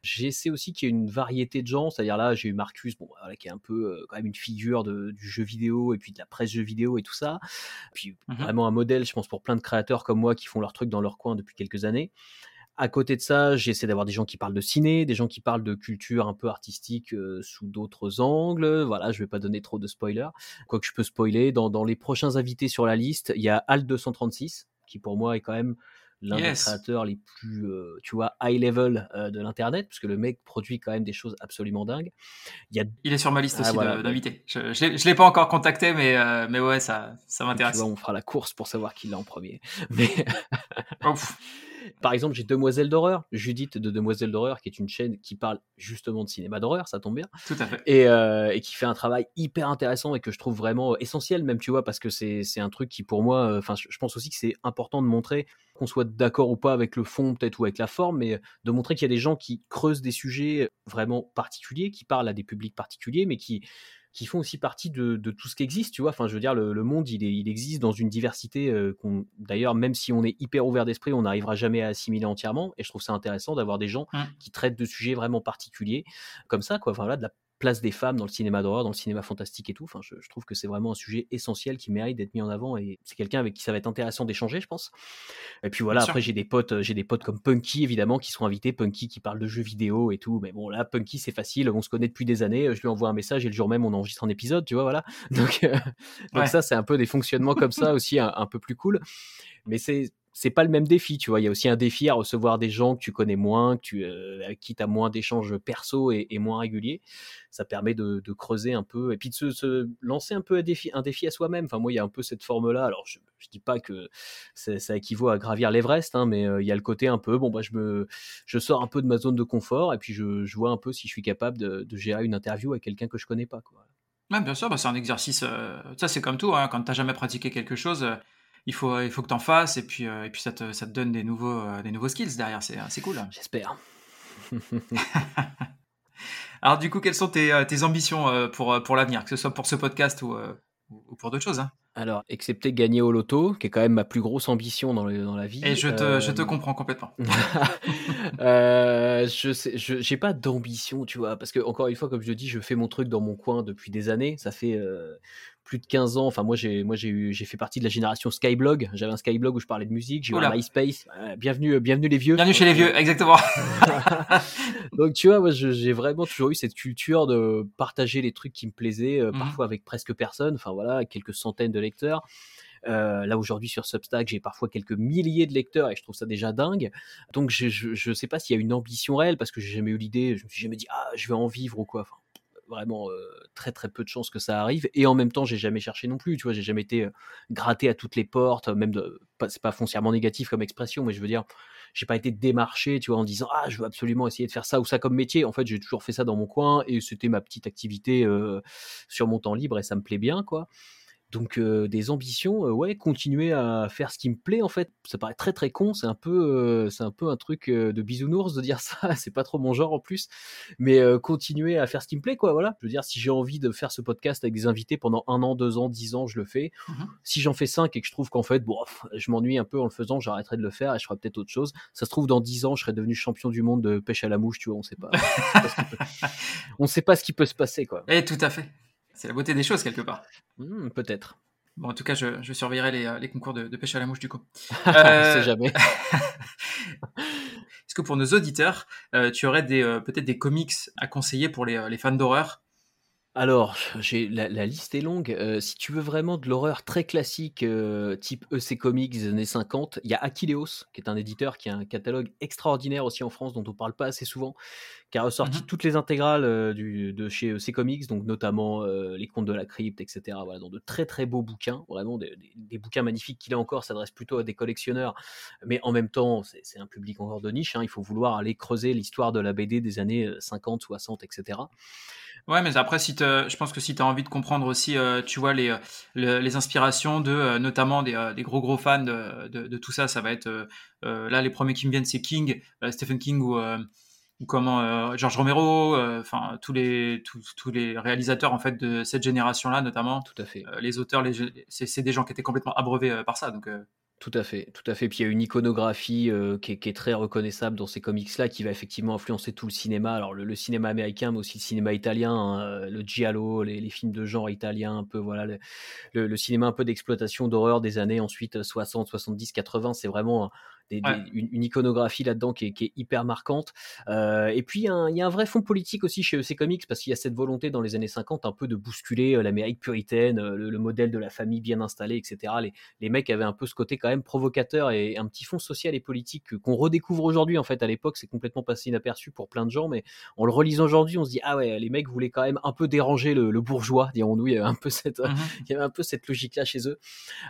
J'essaie aussi qu'il y ait une variété de gens, c'est-à-dire là, j'ai eu Marcus, bon, voilà, qui est un peu euh, quand même une figure du jeu vidéo et puis de la presse jeu vidéo et tout ça. Puis mmh vraiment un modèle, je pense, pour plein de créateurs comme moi qui font leur truc dans leur coin depuis quelques années. À côté de ça, j'essaie d'avoir des gens qui parlent de ciné, des gens qui parlent de culture un peu artistique euh, sous d'autres angles. Voilà, je vais pas donner trop de spoilers. Quoi que je peux spoiler, dans, dans les prochains invités sur la liste, il y a Alt 236, qui pour moi est quand même l'un des créateurs les plus, euh, tu vois, high level euh, de l'internet, parce que le mec produit quand même des choses absolument dingues. Il, y a... il est sur ma liste ah, aussi d'invités. Je ne l'ai pas encore contacté, mais, euh, mais ouais, ça, ça m'intéresse. On fera la course pour savoir qui l'a en premier. (laughs) Mais... Par exemple, j'ai Demoiselle d'horreur, Judith de Demoiselle d'horreur, qui est une chaîne qui parle justement de cinéma d'horreur, ça tombe bien. Tout à fait. Et, euh, et, qui fait un travail hyper intéressant et que je trouve vraiment essentiel, même tu vois, parce que c'est un truc qui pour moi, euh, enfin, je pense aussi que c'est important de montrer qu'on soit d'accord ou pas avec le fond, peut-être, ou avec la forme, mais de montrer qu'il y a des gens qui creusent des sujets vraiment particuliers, qui parlent à des publics particuliers, mais qui qui font aussi partie de, tout ce qui existe, tu vois. Enfin, je veux dire, le, monde, il, il, existe dans une diversité euh, qu'on, d'ailleurs, même si on est hyper ouvert d'esprit, on n'arrivera jamais à assimiler entièrement. Et je trouve ça intéressant d'avoir des gens mmh. qui traitent de sujets vraiment particuliers, comme ça, quoi. Enfin, là, de la place des femmes dans le cinéma d'horreur, dans le cinéma fantastique et tout. Enfin, je, trouve que c'est vraiment un sujet essentiel qui mérite d'être mis en avant et c'est quelqu'un avec qui ça va être intéressant d'échanger, je pense. Et puis voilà, après j'ai des potes, j'ai des potes comme Punky évidemment qui sont invités, Punky qui parle de jeux vidéo et tout. Mais bon là, Punky c'est facile, on se connaît depuis des années. Je lui envoie un message et le jour même on enregistre un épisode, tu vois, voilà. (laughs) Donc, euh, donc ça c'est un peu des fonctionnements comme ça aussi, un peu plus cool. Mais c'est c'est pas le même défi, tu vois. Il y a aussi un défi à recevoir des gens que tu connais moins, que tu, euh, avec qui tu as moins d'échanges perso et, moins réguliers. Ça permet de, creuser un peu et puis de se, lancer un peu un défi, à soi-même. Enfin, moi, il y a un peu cette forme-là. Alors, je, je dis pas que ça équivaut à gravir l'Everest, hein, mais euh, il y a le côté un peu, bon, bah, je, me, je sors un peu de ma zone de confort et puis je, vois un peu si je suis capable de, gérer une interview avec quelqu'un que je connais pas. Quoi. bien sûr, bah, c'est un exercice. Euh, ça, c'est comme tout. Hein, quand tu n'as jamais pratiqué quelque chose il faut, il faut que tu en fasses et puis, euh, et puis ça, te, ça te donne des nouveaux, euh, des nouveaux skills derrière. C'est, c'est cool. (laughs) J'espère. Alors, du coup, quelles sont tes, euh, tes ambitions pour, pour l'avenir, que ce soit pour ce podcast ou, ou pour d'autres choses hein? Alors, excepté gagner au loto, qui est quand même ma plus grosse ambition dans, dans la vie. Et je te, je te comprends complètement. (laughs) euh, je j'ai pas d'ambition, tu vois, parce que encore une fois, comme je dis, je fais mon truc dans mon coin depuis des années. Ça fait plus de 15 ans. Enfin, moi, j'ai, moi, j'ai eu, j'ai fait partie de la génération Skyblog. J'avais un Skyblog où je parlais de musique. J'ai eu un MySpace. bienvenue, bienvenue les vieux. Bienvenue chez les vieux, exactement. (laughs) Donc, tu vois, moi, j'ai vraiment toujours eu cette culture de partager les trucs qui me plaisaient, euh, mmh parfois avec presque personne. Enfin, voilà, quelques centaines de lecteurs. Euh, là aujourd'hui sur Substack, j'ai parfois quelques milliers de lecteurs et je trouve ça déjà dingue. Donc je, je, sais pas s'il y a une ambition réelle parce que j'ai jamais eu l'idée, je me suis jamais dit ah je vais en vivre ou quoi. Enfin, vraiment euh, très très peu de chances que ça arrive. Et en même temps, j'ai jamais cherché non plus. Tu vois, j'ai jamais été euh, gratté à toutes les portes, même de, c'est pas foncièrement négatif comme expression, mais je veux dire, j'ai pas été démarché, tu vois, en disant ah je veux absolument essayer de faire ça ou ça comme métier. En fait, j'ai toujours fait ça dans mon coin et c'était ma petite activité euh, sur mon temps libre et ça me plaît bien, quoi. Donc des ambitions, ouais, continuer à faire ce qui me plaît en fait. Ça paraît très très con, c'est un peu, c'est un peu un truc de bisounours de dire ça. (laughs) c'est pas trop mon genre en plus, mais continuer à faire ce qui me plaît quoi. Voilà. Je veux dire, si j'ai envie de faire ce podcast avec des invités pendant un an, deux ans, dix ans, je le fais. Mmh si j'en fais cinq et que je trouve qu'en fait, bon, je m'ennuie un peu en le faisant, j'arrêterai de le faire et je ferai peut-être autre chose. Ça se trouve dans dix ans, je serai devenu champion du monde de pêche à la mouche, tu vois. On sait pas. on sait pas ce qui peut se passer quoi. Et eh, tout à fait. C'est la beauté des choses quelque part. Hmm, peut-être. Bon, en tout cas, je, surveillerai les, euh, concours de, pêche à la mouche du coup. (laughs) euh... jamais. (laughs) Est-ce que pour nos auditeurs, euh, tu aurais des, euh, peut-être des comics à conseiller pour les, les fans d'horreur? Alors, j'ai la, liste est longue. si tu veux vraiment de l'horreur très classique, type EC Comics des années 50, il y a Aquileos, qui est un éditeur qui a un catalogue extraordinaire aussi en France, dont on parle pas assez souvent, qui a ressorti mmh toutes les intégrales du, de chez EC Comics, donc notamment Les Contes de la Crypte, etc. Voilà, dans de très très beaux bouquins, vraiment des, bouquins magnifiques qui là encore s'adressent plutôt à des collectionneurs, mais en même temps c'est un public encore de niche. Hein, il faut vouloir aller creuser l'histoire de la BD des années 50, 60, etc. Ouais, mais après, si je pense que si tu as envie de comprendre aussi, euh, tu vois, les, les inspirations de euh, notamment des, euh, des, gros gros fans de, de, tout ça, ça va être là les premiers qui me viennent, c'est King, Stephen King ou, ou comment George Romero, enfin tous les tous, tous, les réalisateurs en fait de cette génération-là, notamment. Tout à fait. les auteurs, les, c'est des gens qui étaient complètement abreuvés par ça, donc. Tout à fait, tout à fait. Puis il y a une iconographie euh, qui, est, très reconnaissable dans ces comics-là, qui va effectivement influencer tout le cinéma. Alors le, cinéma américain, mais aussi le cinéma italien, hein, le giallo, les, films de genre italien, un peu voilà, le, cinéma un peu d'exploitation d'horreur des années ensuite 60, 70, 80. C'est vraiment une, iconographie là-dedans qui, est, hyper marquante. Euh, et puis, il y, a un vrai fond politique aussi chez EC Comics, parce qu'il y a cette volonté dans les années 50 un peu de bousculer euh, l'Amérique puritaine, euh, le, modèle de la famille bien installée, etc. Les, les, mecs avaient un peu ce côté quand même provocateur et un petit fond social et politique qu'on redécouvre aujourd'hui. En fait, à l'époque, c'est complètement passé inaperçu pour plein de gens, mais en le relisant aujourd'hui, on se dit, ah ouais, les mecs voulaient quand même un peu déranger le, bourgeois, dirons-nous. Il y avait un peu cette, mmh il y avait un peu cette logique-là chez eux.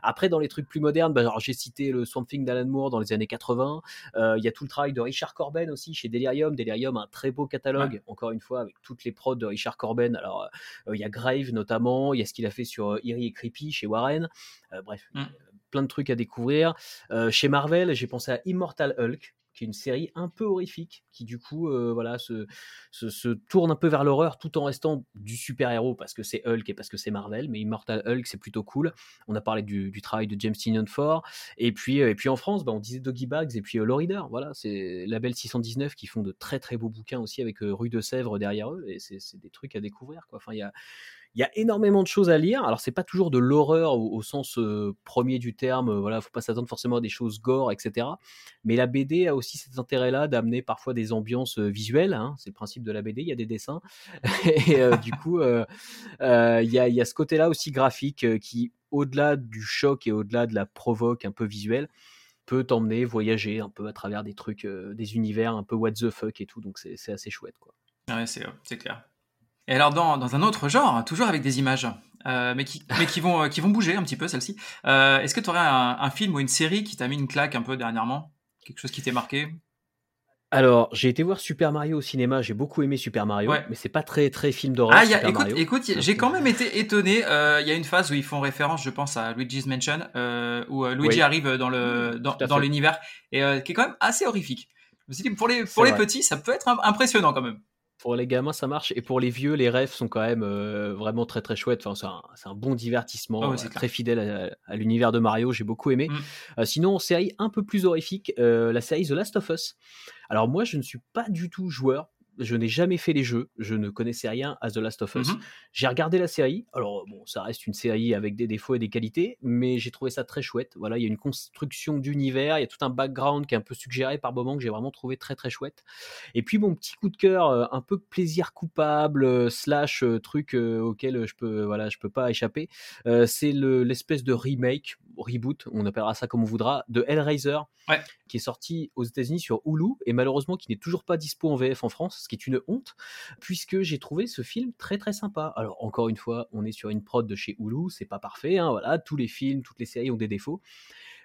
Après, dans les trucs plus modernes, bah, j'ai cité le Swamp Thing d'Alan Moore dans les années 80. Euh, il y a tout le travail de Richard Corben aussi chez Delirium. Delirium, un très beau catalogue, encore une fois, avec toutes les prods de Richard Corben. Alors, euh, il y a Grave notamment, il y a ce qu'il a fait sur Eerie et Creepy chez Warren. Euh, bref, mm. plein de trucs à découvrir. chez Marvel, j'ai pensé à Immortal Hulk qui est une série un peu horrifique, qui du coup, voilà, se, se, tourne un peu vers l'horreur tout en restant du super-héros parce que c'est Hulk et parce que c'est Marvel, mais Immortal Hulk, c'est plutôt cool. On a parlé du, travail de James Tynion Ford, et puis, et puis en France, bah, on disait Doggy Bags et puis euh, voilà, c'est Label 619 qui font de très très beaux bouquins aussi avec Rue de Sèvres derrière eux, et c'est des trucs à découvrir, quoi. Enfin, il y a il y a énormément de choses à lire. Alors c'est pas toujours de l'horreur au, sens euh, premier du terme. Euh, voilà, faut pas s'attendre forcément à des choses gore, etc. Mais la BD a aussi cet intérêt-là d'amener parfois des ambiances euh, visuelles. Hein. C'est le principe de la BD. Il y a des dessins (laughs) et du coup, il y a, y, a, ce côté-là aussi graphique qui, au-delà du choc et au-delà de la provoque un peu visuelle, peut t'emmener voyager un peu à travers des trucs, des univers un peu what the fuck et tout. Donc c'est assez chouette, quoi. Ouais, c'est clair. Et alors, dans, dans, un autre genre, toujours avec des images, euh, mais, qui, mais qui, vont, qui vont bouger un petit peu, celle-ci, euh, est-ce que tu aurais un, un, film ou une série qui t'a mis une claque un peu dernièrement? Quelque chose qui t'est marqué? Alors, j'ai été voir Super Mario au cinéma, j'ai beaucoup aimé Super Mario, mais c'est pas très très film d'horreur. Ah, y a, écoute, écoute j'ai quand même été étonné. Euh, il y a une phase où ils font référence, je pense, à Luigi's Mansion, euh, où euh, Luigi arrive dans le dans, dans l'univers et euh, qui est quand même assez horrifique. Je me suis dit, pour les pour les petits, ça peut être impressionnant quand même pour les gamins, ça marche. Et pour les vieux, les rêves sont quand même euh, vraiment très très chouettes. Enfin, c'est un, bon divertissement, oh, très fidèle à, l'univers de Mario. J'ai beaucoup aimé. Mm. Euh, sinon, série un peu plus horrifique, euh, la série The Last of Us. Alors moi, je ne suis pas du tout joueur je n'ai jamais fait les jeux, je ne connaissais rien à The Last of Us. Mhm. J'ai regardé la série, alors bon, ça reste une série avec des défauts et des qualités, mais j'ai trouvé ça très chouette. Voilà, il y a une construction d'univers, il y a tout un background qui est un peu suggéré par moments que j'ai vraiment trouvé très très chouette. Et puis mon petit coup de cœur, euh, un peu plaisir coupable euh, slash euh, truc auquel je peux voilà, je peux pas échapper, c'est l'espèce de remake reboot, on appellera ça comme on voudra, de Hellraiser, qui est sorti aux États-Unis sur Hulu et malheureusement qui n'est toujours pas dispo en VF en France, ce qui est une honte, puisque j'ai trouvé ce film très très sympa. Alors encore une fois, on est sur une prod de chez Hulu, c'est pas parfait, hein, voilà, tous les films, toutes les séries ont des défauts.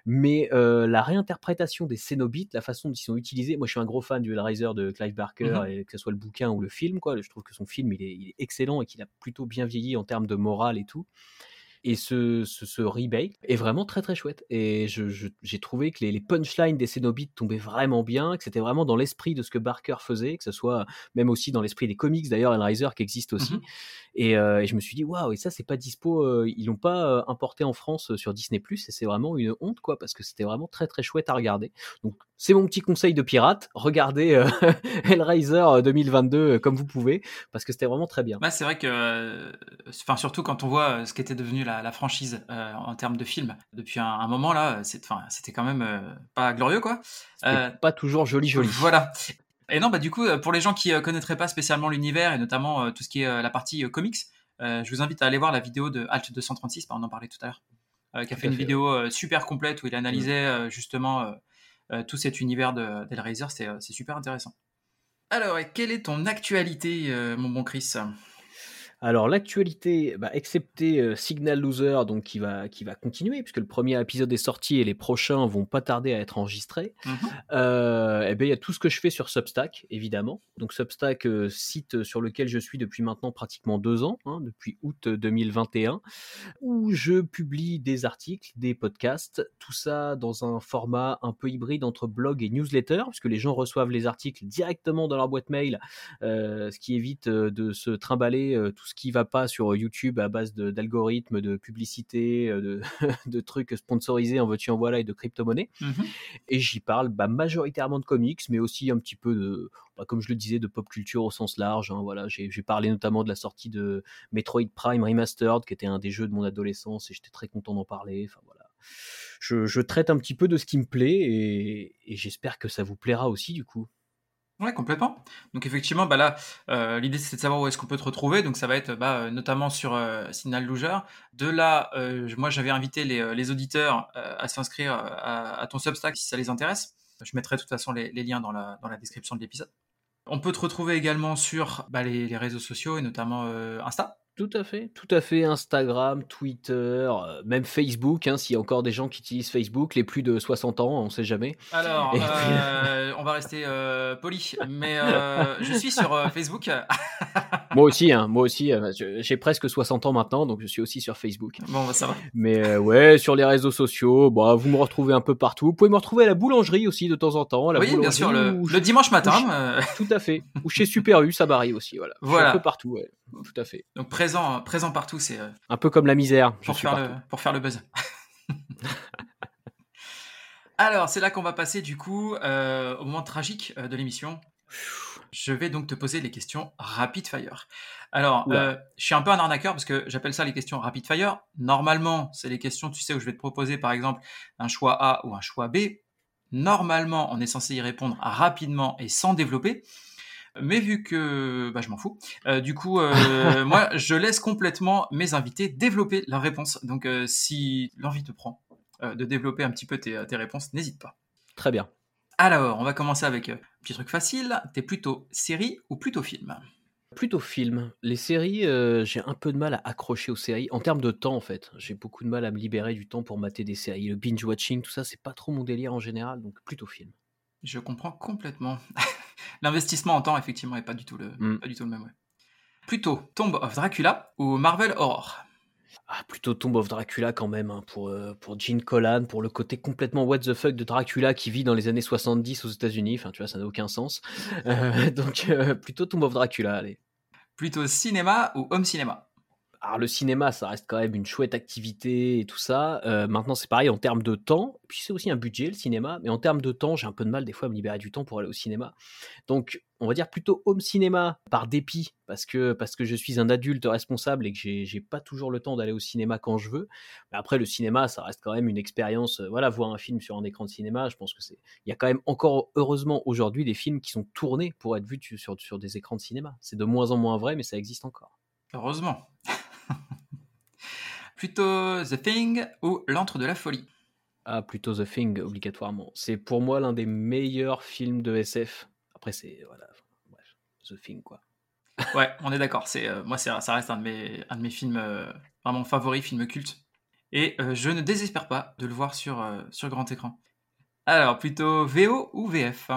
Mais euh, la réinterprétation des Cénobites, la façon dont ils sont utilisés, moi je suis un gros fan du Hellraiser de Clive Barker, mhm. et que ce soit le bouquin ou le film, quoi. Je trouve que son film il est excellent et qu'il a plutôt bien vieilli en termes de morale et tout. Et ce, ce, remake est vraiment très très chouette. Et j'ai trouvé que les, punchlines des Cénobites tombaient vraiment bien, que c'était vraiment dans l'esprit de ce que Barker faisait, que ce soit même aussi dans l'esprit des comics d'ailleurs, Hellraiser qui existe aussi. Mmh euh, et, je me suis dit, waouh, et ça c'est pas dispo, euh, ils l'ont pas euh, importé en France sur Disney ⁇ et c'est vraiment une honte quoi, parce que c'était vraiment très très chouette à regarder. Donc c'est mon petit conseil de pirate, regardez (laughs) Hellraiser 2022 comme vous pouvez, parce que c'était vraiment très bien. Bah, c'est vrai que, enfin surtout quand on voit ce qu'était devenu la, franchise euh, en termes de film depuis un, moment là, c'était quand même euh, pas glorieux quoi. Euh, pas toujours joli joli. Voilà. Et non, bah du coup, pour les gens qui connaîtraient pas spécialement l'univers et notamment tout ce qui est la partie comics, je vous invite à aller voir la vidéo de Alt 236, on en parlait tout à l'heure, qui a fait une vidéo super complète où il analysait justement tout cet univers de d'Hellraiser. C'est super intéressant. Alors, quelle est ton actualité, mon bon Chris? Alors l'actualité, bah, excepté euh, Signal Loser, donc qui va, qui va continuer, puisque le premier épisode est sorti et les prochains vont pas tarder à être enregistrés. Euh, et eh ben il y a tout ce que je fais sur Substack, évidemment. Donc Substack, euh, site sur lequel je suis depuis maintenant pratiquement deux ans, hein, depuis août 2021, où je publie des articles, des podcasts, tout ça dans un format un peu hybride entre blog et newsletter, puisque les gens reçoivent les articles directement dans leur boîte mail, ce qui évite de se trimballer tout ce qui va pas sur YouTube à base d'algorithmes, de, publicité, euh, (laughs) de, trucs sponsorisés en voiture en voilà et de crypto-monnaies. Mmh et j'y parle bah, majoritairement de comics, mais aussi un petit peu de, bah, comme je le disais, de pop culture au sens large. Hein, voilà, j'ai parlé notamment de la sortie de Metroid Prime Remastered, qui était un des jeux de mon adolescence, et j'étais très content d'en parler. Enfin voilà. Je, traite un petit peu de ce qui me plaît et j'espère que ça vous plaira aussi du coup. Ouais, complètement. Donc effectivement, bah là, euh, l'idée c'est de savoir où est-ce qu'on peut te retrouver. Donc ça va être bah, euh, notamment sur euh, Signal Loger. De là, moi j'avais invité les, auditeurs à s'inscrire à, ton Substack si ça les intéresse. Je mettrai de toute façon les, liens dans la, dans la description de l'épisode. On peut te retrouver également sur bah, les, réseaux sociaux et notamment Insta Tout à fait, tout à fait. Instagram, Twitter, euh, même Facebook, hein, s'il y a encore des gens qui utilisent Facebook, les plus de 60 ans, on ne sait jamais. Alors, euh, (laughs) on va rester euh, poli, mais je suis sur Facebook. (laughs) moi aussi, hein, moi aussi. J'ai presque 60 ans maintenant, donc je suis aussi sur Facebook. Bon, bah, ça va. Mais ouais, sur les réseaux sociaux, bah, vous me retrouvez un peu partout. Vous pouvez me retrouver à la boulangerie aussi de temps en temps. oui, bien sûr, le, dimanche matin. tout à fait. Ou chez Super U, ça m'arrive aussi. Voilà. voilà. Un peu partout, ouais. Tout à fait. Donc présent, présent partout, c'est euh, un peu comme la misère. Pour faire, le, pour faire le buzz. (laughs) Alors, c'est là qu'on va passer du coup euh, au moment tragique euh, de l'émission. Je vais donc te poser les questions rapid fire. Alors, je suis un peu un arnaqueur parce que j'appelle ça les questions rapid fire. Normalement, c'est les questions, tu sais, où je vais te proposer par exemple un choix A ou un choix B. Normalement, on est censé y répondre rapidement et sans développer. Mais vu que bah, je m'en fous, euh, du coup, euh, (laughs) moi, je laisse complètement mes invités développer leurs réponses. Donc, euh, si l'envie te prend de développer un petit peu tes, réponses, n'hésite pas. Très bien. Alors, on va commencer avec un petit truc facile. T'es plutôt série ou plutôt film? Plutôt film. Les séries, j'ai un peu de mal à accrocher aux séries. En termes de temps, en fait, j'ai beaucoup de mal à me libérer du temps pour mater des séries. Le binge-watching, tout ça, c'est pas trop mon délire en général, donc plutôt film. Je comprends complètement. (laughs) L'investissement en temps, effectivement, n'est pas, du tout le, mm. pas du tout le même. Plutôt Tomb of Dracula ou Marvel Horror ah, plutôt Tomb of Dracula quand même, hein, pour, euh, pour Gene Colan, pour le côté complètement what the fuck de Dracula qui vit dans les années 70 aux États-Unis. Enfin, tu vois, ça n'a aucun sens. (laughs) Euh, donc, euh, plutôt Tomb of Dracula, allez. Plutôt cinéma ou home cinéma? Alors le cinéma, ça reste quand même une chouette activité et tout ça. Euh, maintenant, c'est pareil en termes de temps. Puis c'est aussi un budget, le cinéma. Mais en termes de temps, j'ai un peu de mal des fois à me libérer du temps pour aller au cinéma. Donc, on va dire plutôt home cinéma par dépit, parce que, parce que je suis un adulte responsable et que j'ai pas toujours le temps d'aller au cinéma quand je veux. Mais après, le cinéma, ça reste quand même une expérience. Euh, voilà, voir un film sur un écran de cinéma, je pense que c'est. Il y a quand même encore, heureusement, aujourd'hui, des films qui sont tournés pour être vus sur, sur des écrans de cinéma. C'est de moins en moins vrai, mais ça existe encore. Heureusement. (laughs) plutôt The Thing ou L'Antre de la Folie? Ah, plutôt The Thing, obligatoirement. C'est pour moi l'un des meilleurs films de SF. Après, c'est. Voilà. Bref, The Thing, quoi. (laughs) ouais, on est d'accord. C'est euh, moi, ça reste un de mes, un de mes films euh, vraiment favoris, film culte. Et euh, je ne désespère pas de le voir sur, sur grand écran. Alors, plutôt VO ou VF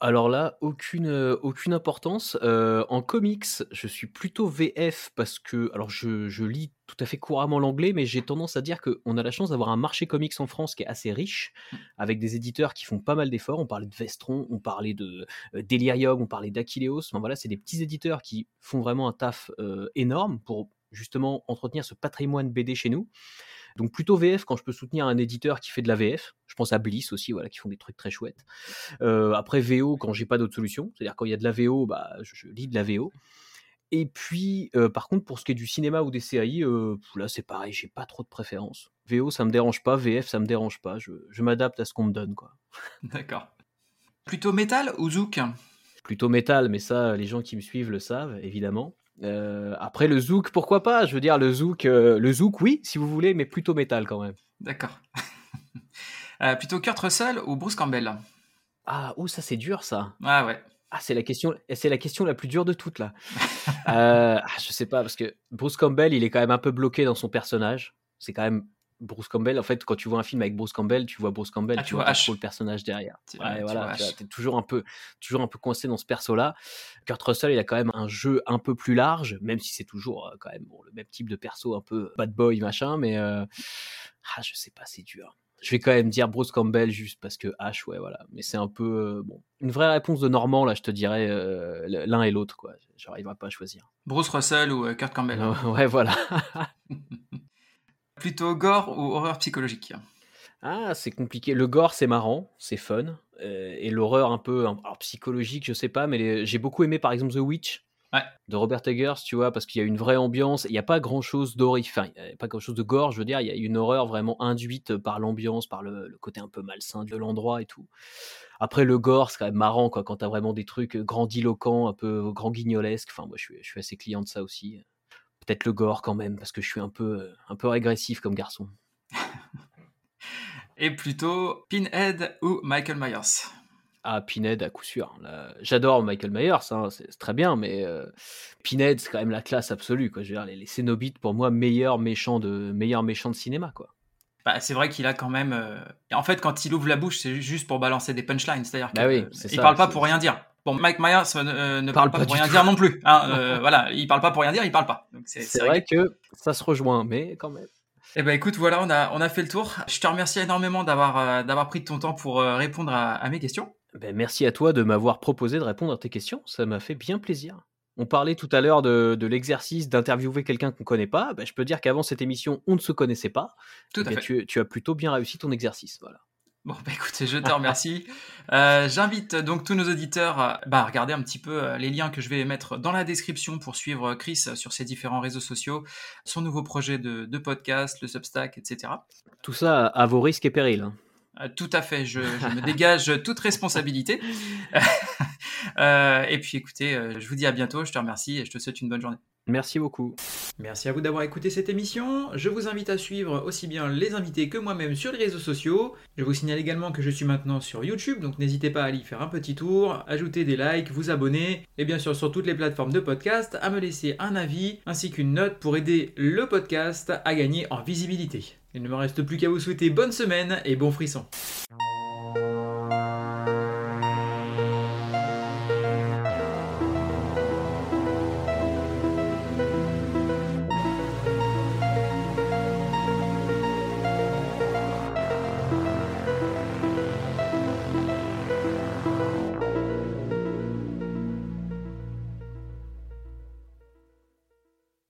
alors là, aucune, euh, aucune importance. Euh, en comics, je suis plutôt VF parce que alors je lis tout à fait couramment l'anglais, mais j'ai tendance à dire qu'on a la chance d'avoir un marché comics en France qui est assez riche, mmh. avec des éditeurs qui font pas mal d'efforts. On parlait de Vestron, on parlait de, euh, Delirium, on parlait d'Aquileos. Enfin voilà, c'est des petits éditeurs qui font vraiment un taf, énorme pour justement entretenir ce patrimoine BD chez nous. Donc plutôt VF quand je peux soutenir un éditeur qui fait de la VF. Je pense à Bliss aussi, voilà, qui font des trucs très chouettes. Euh, après VO quand j'ai pas d'autre solution, c'est-à-dire quand il y a de la VO, bah je, lis de la VO. Et puis, euh, par contre, pour ce qui est du cinéma ou des séries, euh, là c'est pareil, j'ai pas trop de préférence. VO ça me dérange pas, VF ça me dérange pas, je, m'adapte à ce qu'on me donne, quoi. (laughs) D'accord. Plutôt métal ou zouk? Plutôt métal, mais ça, les gens qui me suivent le savent, évidemment. Euh, après le zouk, pourquoi pas? Je veux dire le zouk, euh, le zouk, oui, si vous voulez, mais plutôt métal quand même. D'accord. (laughs) Euh, plutôt Kurt Russell ou Bruce Campbell? Ah, oh, ça c'est dur ça. Ah ouais. Ah, c'est la question, c'est la question la plus dure de toutes là. ah, je sais pas parce que Bruce Campbell, il est quand même un peu bloqué dans son personnage. C'est quand même Bruce Campbell, en fait, quand tu vois un film avec Bruce Campbell, tu vois Bruce Campbell, ah, tu, vois, le personnage derrière. Ouais, voilà, tu es toujours un peu, toujours un peu coincé dans ce perso-là. Kurt Russell, il a quand même un jeu un peu plus large, même si c'est toujours euh, quand même le même type de perso, un peu bad boy machin, mais euh, ah, je sais pas, c'est dur. Je vais quand même dire Bruce Campbell juste parce que H, ouais, voilà. Mais c'est un peu euh, bon, une vraie réponse de Normand là, je te dirais l'un et l'autre, quoi. J'arriverai pas à choisir. Bruce Russell ou Kurt Campbell. (laughs) ouais, voilà. (laughs) Plutôt gore ou horreur psychologique Ah, c'est compliqué. Le gore, c'est marrant, c'est fun. Euh, et l'horreur un peu psychologique, je sais pas, mais j'ai beaucoup aimé par exemple The Witch. de Robert Eggers, tu vois, parce qu'il y a une vraie ambiance. Il n'y a pas grand chose d'horrifique, enfin, il n'y a pas grand chose de gore, je veux dire. Il y a une horreur vraiment induite par l'ambiance, par le, côté un peu malsain de l'endroit et tout. Après, le gore, c'est quand même marrant, quoi, quand t'as vraiment des trucs grandiloquents, un peu grand guignolesques. Enfin, moi, je suis, je suis assez client de ça aussi peut-être le gore quand même, parce que je suis un peu, un peu régressif comme garçon. (laughs) Et plutôt Pinhead ou Michael Myers? Ah, Pinhead à coup sûr. J'adore Michael Myers, hein, c'est très bien, mais euh, Pinhead, c'est quand même la classe absolue. Quoi. Je veux dire, les, les Cénobites, pour moi, meilleur méchant de, meilleur méchant de cinéma. Quoi. Bah, c'est vrai qu'il a quand même. euh, En fait, quand il ouvre la bouche, c'est juste pour balancer des punchlines. C'est-à-dire Bah qu'il oui, parle pas pour rien dire. Bon, Mike Myers euh, ne Parle parle, pas, pour rien tout. dire non plus. hein, (laughs) euh, voilà, il parle pas pour rien dire, il parle pas. C'est- vrai que ça se rejoint, mais quand même. Eh ben écoute, voilà, on a, on a fait le tour. Je te remercie énormément d'avoir euh, d'avoir pris de ton temps pour euh, répondre à, à mes questions. Ben, merci à toi de m'avoir proposé de répondre à tes questions. Ça m'a fait bien plaisir. On parlait tout à l'heure de, de l'exercice d'interviewer quelqu'un qu'on ne connaît pas. Ben, je peux dire qu'avant cette émission, on ne se connaissait pas. Tout Eh à bien, fait. tu, tu as plutôt bien réussi ton exercice. Voilà. Bon, bah écoute, je te remercie. (laughs) Euh, J'invite donc tous nos auditeurs euh, bah, à regarder un petit peu euh, les liens que je vais mettre dans la description pour suivre Chris sur ses différents réseaux sociaux, son nouveau projet de, de podcast, le Substack, etc. Tout ça à, vos risques et périls. hein. Euh, tout à fait, je, je me dégage toute responsabilité. (laughs) Euh, et puis écoutez, euh, je vous dis à bientôt, je te remercie et je te souhaite une bonne journée. Merci beaucoup. Merci à vous d'avoir écouté cette émission. Je vous invite à suivre aussi bien les invités que moi-même sur les réseaux sociaux. Je vous signale également que je suis maintenant sur YouTube, donc n'hésitez pas à aller y faire un petit tour, ajouter des likes, vous abonner, et bien sûr sur toutes les plateformes de podcast, à me laisser un avis ainsi qu'une note pour aider le podcast à gagner en visibilité. Il ne me reste plus qu'à vous souhaiter bonne semaine et bon frisson.